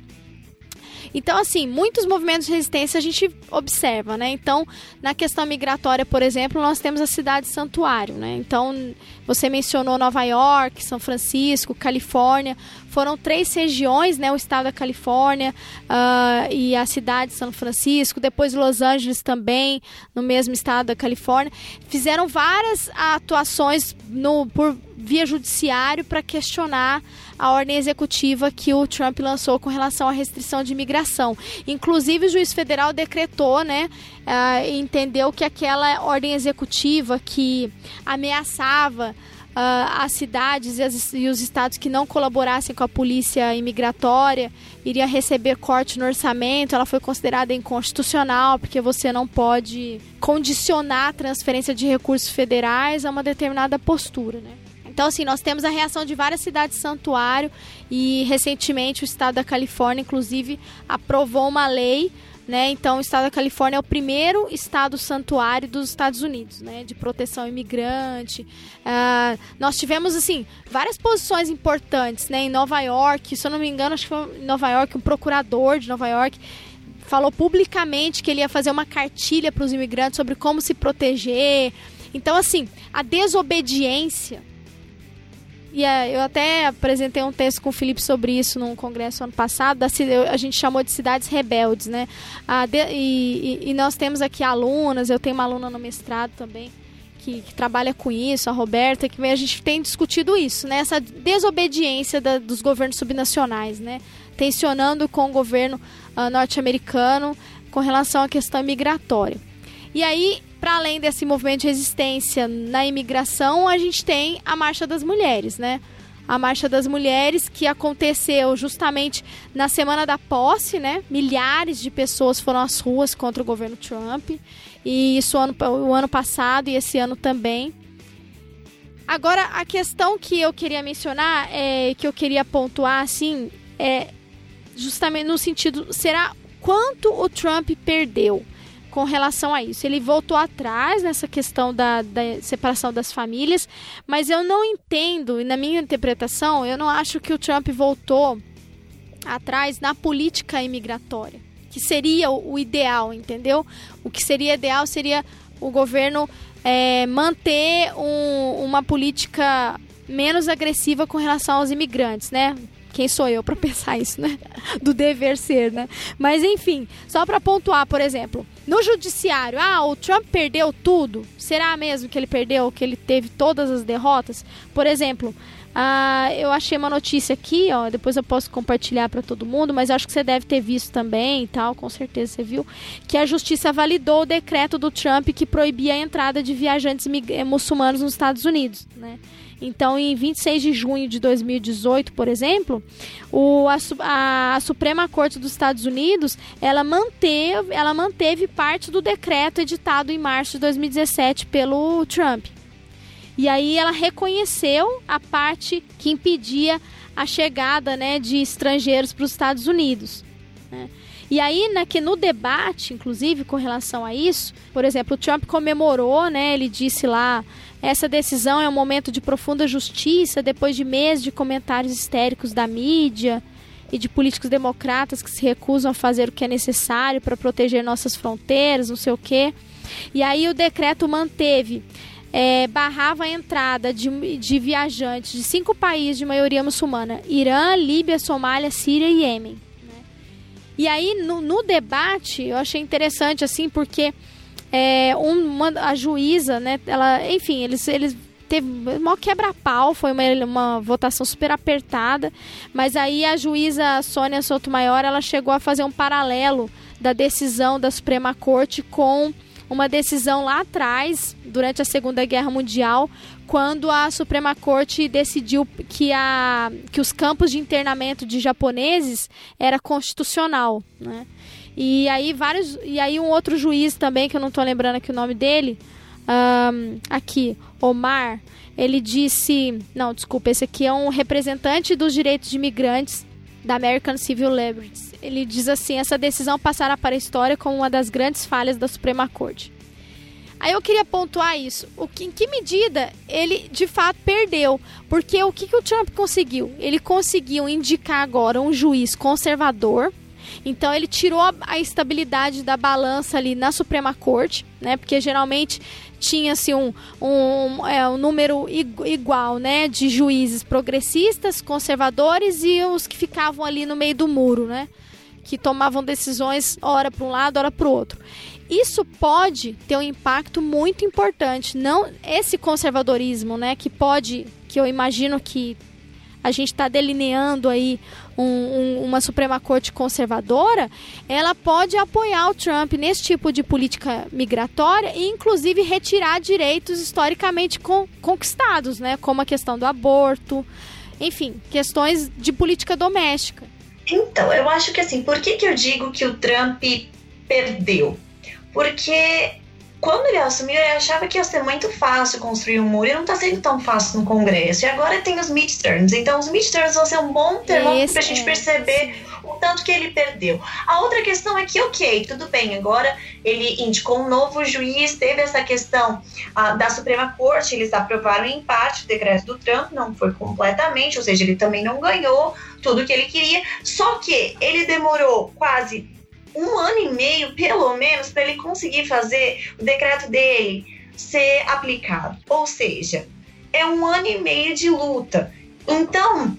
Então, assim, muitos movimentos de resistência a gente observa, né? Então, na questão migratória, por exemplo, nós temos a cidade santuário, né? Então, você mencionou Nova York, São Francisco, Califórnia. Foram três regiões, né? O estado da Califórnia uh, e a cidade de São Francisco. Depois Los Angeles também, no mesmo estado da Califórnia. Fizeram várias atuações no, por via judiciário para questionar a ordem executiva que o Trump lançou com relação à restrição de imigração. Inclusive, o juiz federal decretou, né, uh, entendeu que aquela ordem executiva que ameaçava as cidades e, as, e, os estados que não colaborassem com a polícia imigratória iria receber corte no orçamento. Ela foi considerada inconstitucional porque você não pode condicionar a transferência de recursos federais a uma determinada postura, né? Então, assim, nós temos a reação de várias cidades santuário e recentemente o estado da Califórnia, inclusive, aprovou uma lei né? Então, o estado da Califórnia é o primeiro estado santuário dos Estados Unidos, né? De proteção imigrante. Uh, nós tivemos, assim, várias posições importantes, né? Em Nova York, se eu não me engano, acho que foi em Nova York, um procurador de Nova York falou publicamente que ele ia fazer uma cartilha para os imigrantes sobre como se proteger. Então, assim, a desobediência e é, eu até apresentei um texto com o Felipe sobre isso num congresso ano passado. Da, a gente chamou de cidades rebeldes, né? de, e, e, nós temos aqui alunas, eu tenho uma aluna no mestrado também. Que, que, trabalha com isso, a Roberta, que a gente tem discutido isso, né? Essa desobediência da, dos governos subnacionais, né? Tensionando com o governo uh, norte-americano com relação à questão migratória. E aí, para além desse movimento de resistência na imigração, a gente tem a Marcha das Mulheres, né? A Marcha das Mulheres que aconteceu justamente na semana da posse, né? Milhares de pessoas foram às ruas contra o governo Trump. E isso ano, o ano passado e esse ano também. Agora, a questão que eu queria mencionar, é, que eu queria pontuar, assim, é justamente no sentido, será quanto o Trump perdeu? Com relação a isso. Ele voltou atrás nessa questão da, da separação das famílias, mas eu não entendo, e na minha interpretação, eu não acho que o Trump voltou atrás na política imigratória, que seria o, ideal, entendeu? O que seria ideal seria o governo é, manter um, uma política menos agressiva com relação aos imigrantes, né? Quem sou eu para pensar isso, né? Do dever ser, né? Mas enfim, só para pontuar, por exemplo, no judiciário, ah, o Trump perdeu tudo. Será mesmo que ele perdeu, que ele teve todas as derrotas? Por exemplo, ah, eu achei uma notícia aqui, ó, depois eu posso compartilhar para todo mundo, mas acho que você deve ter visto também e tal, com certeza você viu, que a justiça validou o decreto do Trump que proibia a entrada de viajantes eh, muçulmanos nos Estados Unidos, né? Então, em 26 de junho de 2018, por exemplo, o, a, a, Suprema Corte dos Estados Unidos ela manteve, ela manteve parte do decreto editado em março de 2017 pelo Trump. E aí ela reconheceu a parte que impedia a chegada né, de estrangeiros para os Estados Unidos. Né? E aí, né, que no debate, inclusive, com relação a isso, por exemplo, o Trump comemorou, né, ele disse lá, essa decisão é um momento de profunda justiça depois de meses de comentários histéricos da mídia e de políticos democratas que se recusam a fazer o que é necessário para proteger nossas fronteiras, não sei o quê. E aí o decreto manteve é, barrava a entrada de, de viajantes de cinco países de maioria muçulmana: Irã, Líbia, Somália, Síria e Iêmen. Né? E aí, no, no, debate, eu achei interessante, assim, porque é, uma, a juíza, né, ela, enfim, eles, eles teve maior quebra-pau, foi uma, uma votação super apertada, mas aí a juíza Sônia Sotomayor, ela chegou a fazer um paralelo da decisão da Suprema Corte com uma decisão lá atrás, durante a Segunda Guerra Mundial, quando a Suprema Corte decidiu que, a, que os campos de internamento de japoneses era constitucional, né? E aí vários e aí um outro juiz também que eu não estou lembrando aqui o nome dele, um, aqui Omar, ele disse, não, desculpa, esse aqui é um representante dos direitos de imigrantes da American Civil Liberties. Ele diz assim: essa decisão passará para a história como uma das grandes falhas da Suprema Corte. Aí eu queria pontuar isso. O que, em que medida ele de fato perdeu? Porque o que, que o Trump conseguiu? Ele conseguiu indicar agora um juiz conservador. Então ele tirou a, a estabilidade da balança ali na Suprema Corte, né? Porque geralmente tinha-se um, um, é, um número igual né, de juízes progressistas, conservadores e os que ficavam ali no meio do muro, né? Que tomavam decisões ora para um lado, ora para o outro. Isso pode ter um impacto muito importante. Não esse conservadorismo, né? Que pode, que eu imagino que a gente está delineando aí um, um, uma Suprema Corte conservadora, ela pode apoiar o Trump nesse tipo de política migratória e, inclusive, retirar direitos historicamente con conquistados, né? Como a questão do aborto, enfim, questões de política doméstica. Então, eu acho que assim, por que, que eu digo que o Trump perdeu? Porque quando ele assumiu, ele achava que ia ser muito fácil construir um muro e não está sendo tão fácil no Congresso. E agora tem os midterms. Então, os midterms vão ser um bom termômetro para a gente é. perceber o tanto que ele perdeu. A outra questão é que, ok, tudo bem, agora ele indicou um novo juiz, teve essa questão uh, da Suprema Corte, eles aprovaram em parte o decreto do Trump, não foi completamente, ou seja, ele também não ganhou tudo que ele queria, só que ele demorou quase um ano e meio, pelo menos, para ele conseguir fazer o decreto dele ser aplicado. Ou seja, é um ano e meio de luta. Então,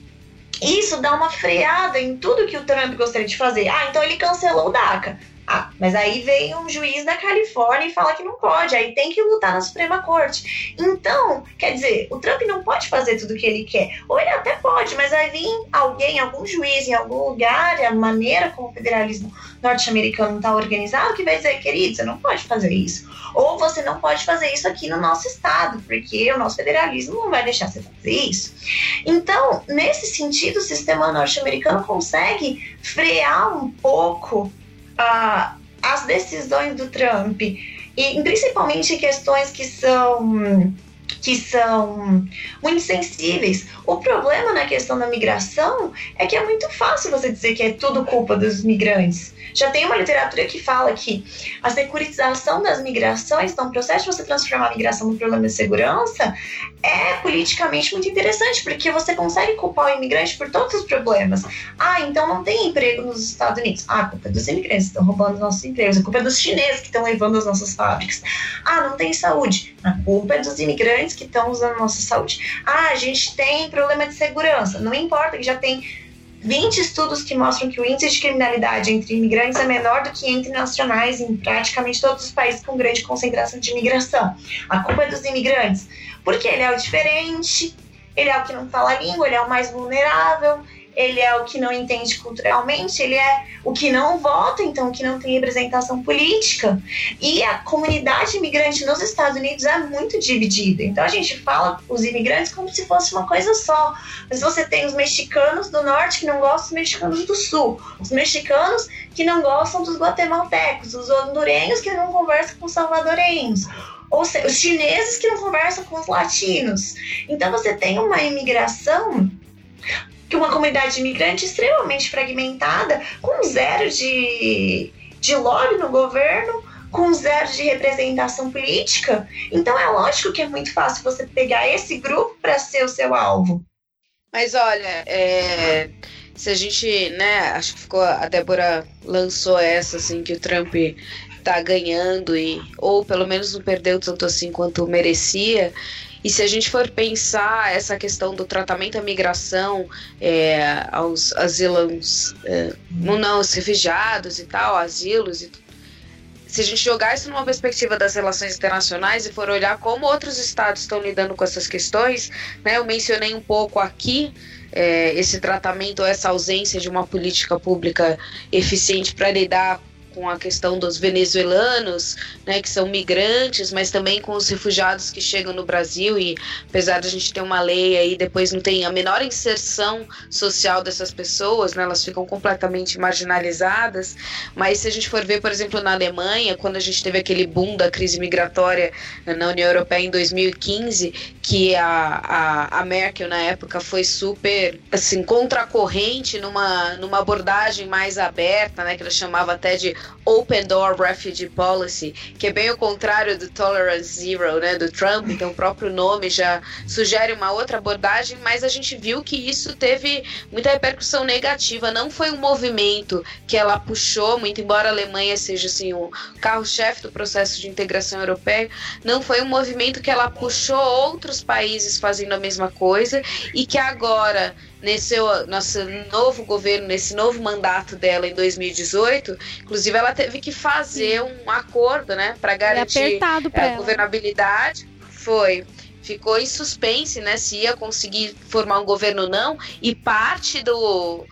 isso dá uma freada em tudo que o Trump gostaria de fazer. Ah, então ele cancelou o DACA. Ah, mas aí vem um juiz da Califórnia e fala que não pode, aí tem que lutar na Suprema Corte. Então, quer dizer, o Trump não pode fazer tudo o que ele quer. Ou ele até pode, mas vai vir alguém, algum juiz em algum lugar, a maneira como o federalismo norte-americano está organizado, que vai dizer, querido, você não pode fazer isso. Ou você não pode fazer isso aqui no nosso estado, porque o nosso federalismo não vai deixar você fazer isso. Então, nesse sentido, o sistema norte-americano consegue frear um pouco uh, as decisões do Trump, e principalmente questões que são que são muito sensíveis. O problema na questão da migração é que é muito fácil você dizer que é tudo culpa dos migrantes. Já tem uma literatura que fala que a securitização das migrações, então o processo de você transformar a migração num problema de segurança, é politicamente muito interessante, porque você consegue culpar o imigrante por todos os problemas. Ah, então não tem emprego nos Estados Unidos. Ah, a culpa é dos imigrantes que estão roubando nossos empregos. A culpa é dos chineses que estão levando as nossas fábricas. Ah, não tem saúde. A culpa é dos imigrantes que estão usando a nossa saúde. Ah, a gente tem problema de segurança. Não importa que já tem 20 estudos que mostram que o índice de criminalidade entre imigrantes é menor do que entre nacionais em praticamente todos os países com grande concentração de imigração. A culpa é dos imigrantes, porque ele é o diferente, ele é o que não fala a língua, ele é o mais vulnerável, ele é o que não entende culturalmente, ele é o que não vota, então o que não tem representação política. E a comunidade imigrante nos Estados Unidos é muito dividida. Então a gente fala os imigrantes como se fosse uma coisa só. Mas você tem os mexicanos do norte que não gostam dos mexicanos do sul, os mexicanos que não gostam dos guatemaltecos, os hondurenhos que não conversam com os salvadorenhos ou seja, os chineses que não conversam com os latinos. Então você tem uma imigração que uma comunidade imigrante extremamente fragmentada, com zero de, de lobby no governo, com zero de representação política. Então é lógico que é muito fácil você pegar esse grupo para ser o seu alvo. Mas olha, é, se a gente, né, acho que ficou, a Débora lançou essa, assim, que o Trump tá ganhando e, ou pelo menos não perdeu tanto assim quanto merecia, e se a gente for pensar essa questão do tratamento à migração, é, aos asilos, é, não, não, os refugiados e tal, asilos e se a gente jogar isso numa perspectiva das relações internacionais e for olhar como outros estados estão lidando com essas questões, né, eu mencionei um pouco aqui é, esse tratamento, essa ausência de uma política pública eficiente para lidar com a questão dos venezuelanos, né, que são migrantes, mas também com os refugiados que chegam no Brasil e apesar de a gente ter uma lei aí, depois não tem a menor inserção social dessas pessoas, né, elas ficam completamente marginalizadas, mas se a gente for ver, por exemplo, na Alemanha, quando a gente teve aquele boom da crise migratória na União Europeia em 2015, que a, a, a Merkel na época foi super, assim, contracorrente numa, numa abordagem mais aberta, né, que ela chamava até de Open Door Refugee Policy, que é bem o contrário do Tolerance Zero, né, do Trump, então o próprio nome já sugere uma outra abordagem, mas a gente viu que isso teve muita repercussão negativa, não foi um movimento que ela puxou, muito embora a Alemanha seja assim o carro-chefe do processo de integração europeia, não foi um movimento que ela puxou outros países fazendo a mesma coisa e que agora nesse nosso novo governo, nesse novo mandato dela em 2018, inclusive ela teve que fazer um acordo, né, para garantir a governabilidade. Foi. Ficou em suspense, né, se ia conseguir formar um governo ou não, e parte do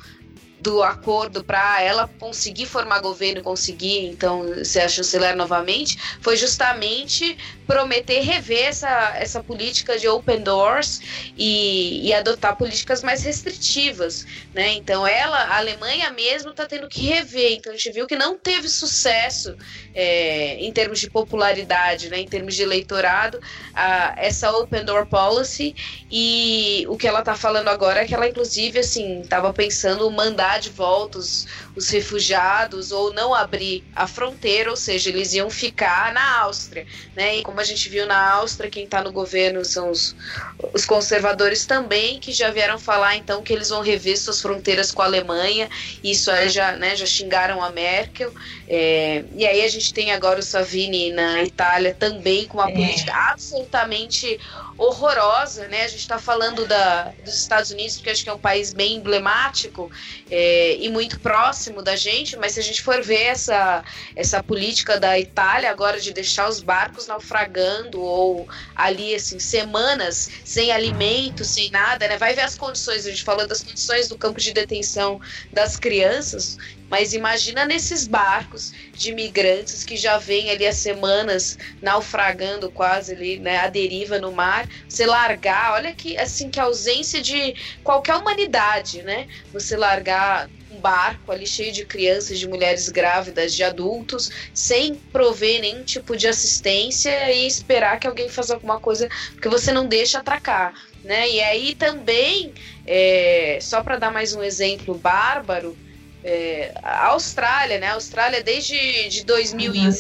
do acordo para ela conseguir formar governo, conseguir então ser a chanceler novamente, foi justamente prometer rever essa, essa política de open doors e, e adotar políticas mais restritivas, né? Então ela, a Alemanha mesmo está tendo que rever. Então a gente viu que não teve sucesso é, em termos de popularidade, né? Em termos de eleitorado, a, essa open door policy e o que ela está falando agora é que ela inclusive assim estava pensando mandar de volta os, os refugiados ou não abrir a fronteira, ou seja, eles iam ficar na Áustria, né? E como a gente viu na Áustria, quem está no governo são os, os conservadores também, que já vieram falar então que eles vão rever suas fronteiras com a Alemanha. Isso aí já, né, já xingaram a Merkel. É, e aí a gente tem agora o Savini na Itália também com uma é. política absolutamente horrorosa, né? A gente está falando da, dos Estados Unidos, porque acho que é um país bem emblemático é, e muito próximo da gente, mas se a gente for ver essa, essa política da Itália agora de deixar os barcos naufragando ou ali, assim, semanas sem alimento, sem nada, né? Vai ver as condições, a gente falou das condições do campo de detenção das crianças, mas imagina nesses barcos de imigrantes que já vêm ali há semanas naufragando quase ali, né, a deriva no mar, você largar, olha que assim que ausência de qualquer humanidade, né? Você largar um barco ali cheio de crianças, de mulheres grávidas, de adultos, sem prover nenhum tipo de assistência e esperar que alguém faça alguma coisa, porque você não deixa atracar. Né? E aí também, é, só para dar mais um exemplo bárbaro, é, a Austrália, né? A Austrália desde de 2001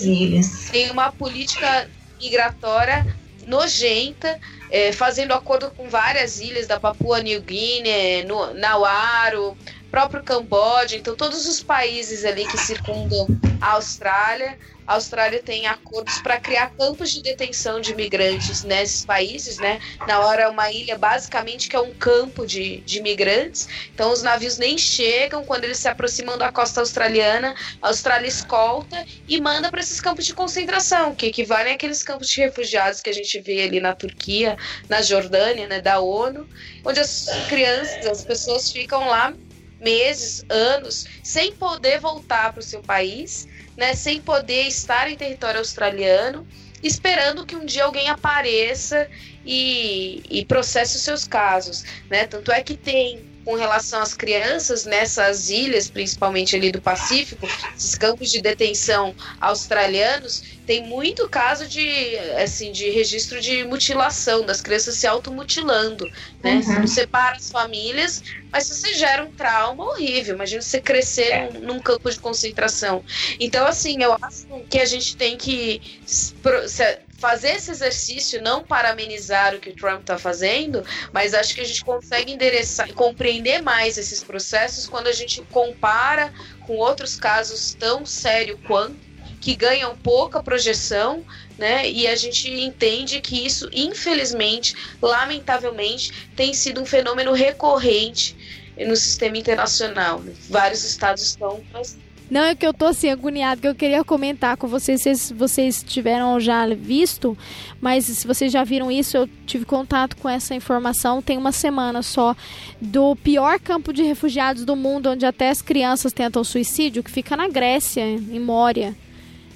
tem uma política migratória nojenta, é, fazendo acordo com várias ilhas da Papua New Guinea, no, Nauaro, próprio Camboja, então todos os países ali que circundam a Austrália a Austrália tem acordos para criar campos de detenção de imigrantes nesses países, né? Na hora é uma ilha basicamente que é um campo de, de imigrantes. Então os navios nem chegam quando eles se aproximam da costa australiana, a Austrália escolta e manda para esses campos de concentração, que equivalem àqueles campos de refugiados que a gente vê ali na Turquia, na Jordânia, né, da ONU, onde as crianças, as pessoas ficam lá meses, anos, sem poder voltar para o seu país né, sem poder estar em território australiano, esperando que um dia alguém apareça e, e processe os seus casos. Né? Tanto é que tem com relação às crianças nessas ilhas, principalmente ali do Pacífico, esses campos de detenção australianos, tem muito caso de, assim, de registro de mutilação, das crianças se automutilando, né? Uhum. Você não separa as famílias, mas você gera um trauma horrível. Imagina você crescer é. num, num, campo de concentração. Então, assim, eu acho que a gente tem que fazer esse exercício não para amenizar o que o Trump está fazendo, mas acho que a gente consegue endereçar, compreender mais esses processos quando a gente compara com outros casos tão sérios quanto que ganham pouca projeção, né? E a gente entende que isso, infelizmente, lamentavelmente, tem sido um fenômeno recorrente no sistema internacional. Vários estados estão não, é que eu tô assim, agoniado, que eu queria comentar com vocês, se vocês tiveram já visto, mas se vocês já viram isso, eu tive contato com essa informação tem uma semana só, do pior campo de refugiados do mundo, onde até as crianças tentam suicídio, que fica na Grécia, em Mória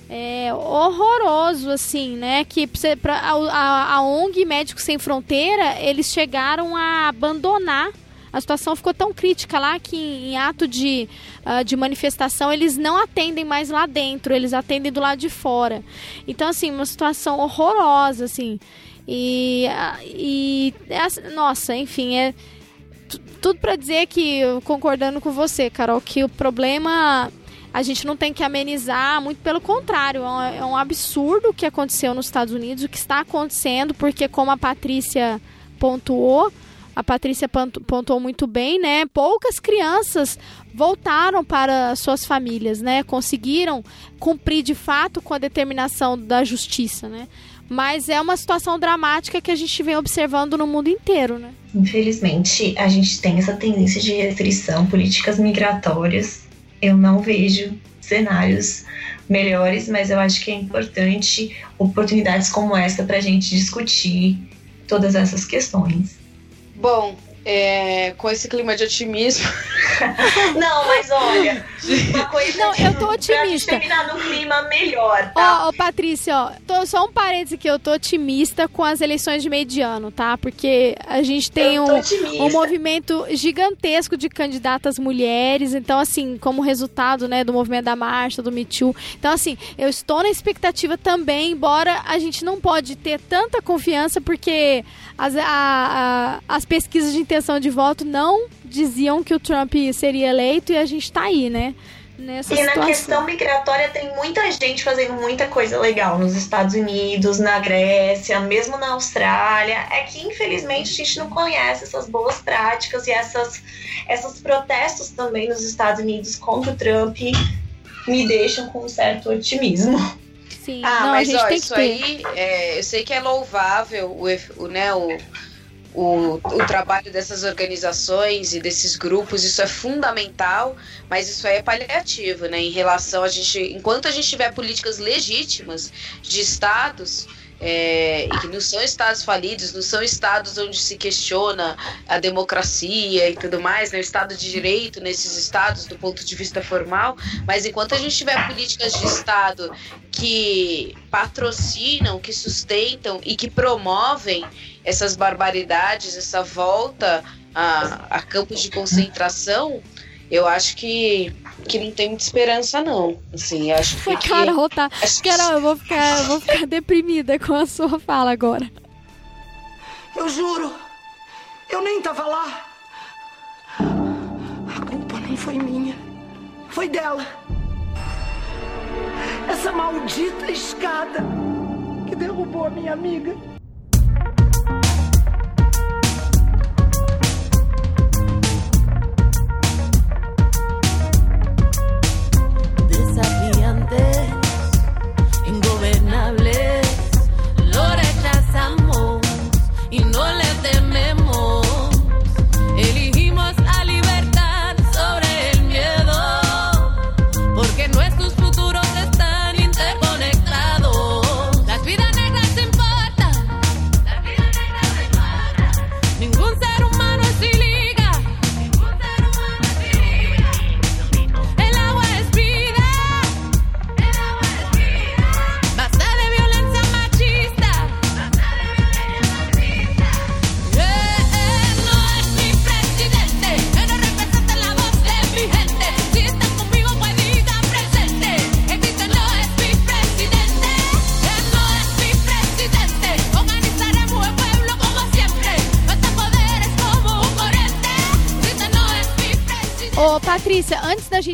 é, horroroso, assim, né? Que pra, a, a ONG Médicos Sem Fronteira, eles chegaram a abandonar. A situação ficou tão crítica lá que em, ato de, uh, de manifestação eles não atendem mais lá dentro, eles atendem do lado de fora. Então, assim, uma situação horrorosa, assim. E, uh, e nossa, enfim, é tudo para dizer que, concordando com você, Carol, que o problema a gente não tem que amenizar, muito pelo contrário, é um é absurdo o que aconteceu nos Estados Unidos, o que está acontecendo, porque como a Patrícia pontuou, a Patrícia pontuou muito bem, né? Poucas crianças voltaram para suas famílias, né? Conseguiram cumprir de fato com a determinação da justiça, né? Mas é uma situação dramática que a gente vem observando no mundo inteiro, né? Infelizmente, a gente tem essa tendência de restrição, políticas migratórias eu não vejo cenários melhores, mas eu acho que é importante oportunidades como essa para a gente discutir todas essas questões. Bom, é, com esse clima de otimismo. não, mas olha, uma coisa. Não, eu tô otimista. Pra terminar num clima melhor, tá? Ó, Patrícia, ó, tô, só um parênteses aqui, eu tô otimista com as eleições de mediano, tá? Porque a gente tem um, um movimento gigantesco de candidatas mulheres, então, assim, como resultado, né, do movimento da marcha, do Me Too. Então, assim, eu estou na expectativa também, embora a gente não pode ter tanta confiança, porque as, a, a, as pesquisas de intenção de voto não diziam que o Trump seria eleito e a gente está aí, né? Nessa e situação. na questão migratória tem muita gente fazendo muita coisa legal nos Estados Unidos, na Grécia, mesmo na Austrália. É que infelizmente a gente não conhece essas boas práticas e essas, essas protestos também nos Estados Unidos contra o Trump me deixam com um certo otimismo. Sim. Ah, não, mas ó, isso aí, é, eu sei que é louvável o, o, né, o, o, o trabalho dessas organizações e desses grupos, isso é fundamental, mas isso aí é paliativo, né? Em relação a gente. Enquanto a gente tiver políticas legítimas de estados é, e que não são estados falidos, não são estados onde se questiona a democracia e tudo mais, né, o Estado de Direito nesses estados do ponto de vista formal, mas enquanto a gente tiver políticas de Estado que patrocinam, que sustentam e que promovem essas barbaridades, essa volta a, a campos de concentração, eu acho que, que não tem muita esperança, não. Assim, acho que. Carol, tá. Acho que... Carol, eu vou ficar, eu vou ficar deprimida com a sua fala agora. Eu juro, eu nem tava lá. A culpa não foi minha, foi dela. Essa maldita escada que derrubou a minha amiga.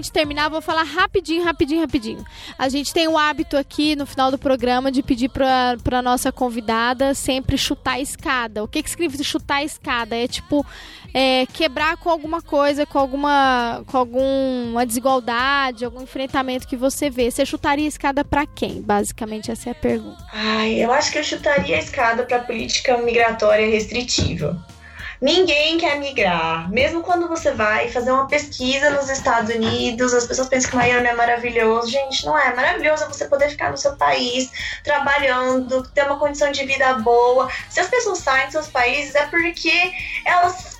Gente terminar, vou falar rapidinho, rapidinho, rapidinho. A gente tem o hábito aqui no final do programa de pedir pra, pra nossa convidada sempre chutar a escada. O que, que significa chutar a escada? É tipo é, quebrar com alguma coisa, com alguma, com alguma desigualdade, algum enfrentamento que você vê. Você chutaria a escada para quem? Basicamente, essa é a pergunta. Ai, eu acho que eu chutaria a escada para política migratória restritiva. Ninguém quer migrar. Mesmo quando você vai fazer uma pesquisa nos Estados Unidos, as pessoas pensam que Miami é maravilhoso. Gente, não é. Maravilhoso é você poder ficar no seu país, trabalhando, ter uma condição de vida boa. Se as pessoas saem dos seus países, é porque elas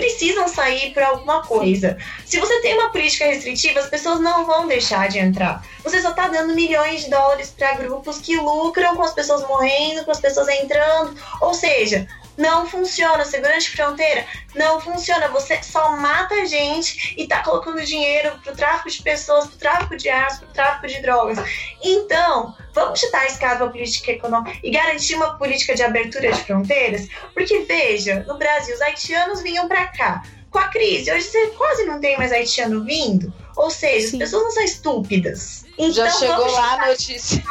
precisam sair por alguma coisa. Se você tem uma política restritiva, as pessoas não vão deixar de entrar. Você só está dando milhões de dólares para grupos que lucram com as pessoas morrendo, com as pessoas entrando. Ou seja, não funciona. Segurança de fronteira não funciona. Você só mata gente e tá colocando dinheiro pro tráfico de pessoas, pro tráfico de armas, pro tráfico de drogas. Então, vamos chutar a escada para política econômica e garantir uma política de abertura de fronteiras? Porque, veja, no Brasil, os haitianos vinham para cá. Com a crise, hoje você quase não tem mais haitiano vindo. Ou seja, Sim. as pessoas não são estúpidas. Então, Já chegou lá a notícia.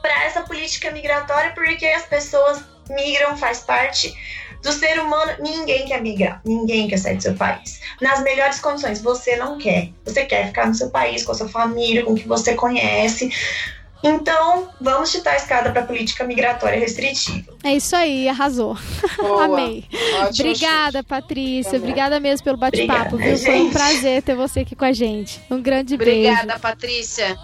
Para essa política migratória, porque as pessoas migram, faz parte do ser humano. Ninguém quer migrar, ninguém quer sair do seu país. Nas melhores condições, você não quer. Você quer ficar no seu país, com a sua família, com o que você conhece. Então, vamos chutar a escada para política migratória restritiva. É isso aí, arrasou. Amei. Ótimo Obrigada, chute. Patrícia. Obrigada mesmo pelo bate-papo, viu? Foi um prazer ter você aqui com a gente. Um grande Obrigada, beijo. Obrigada, Patrícia.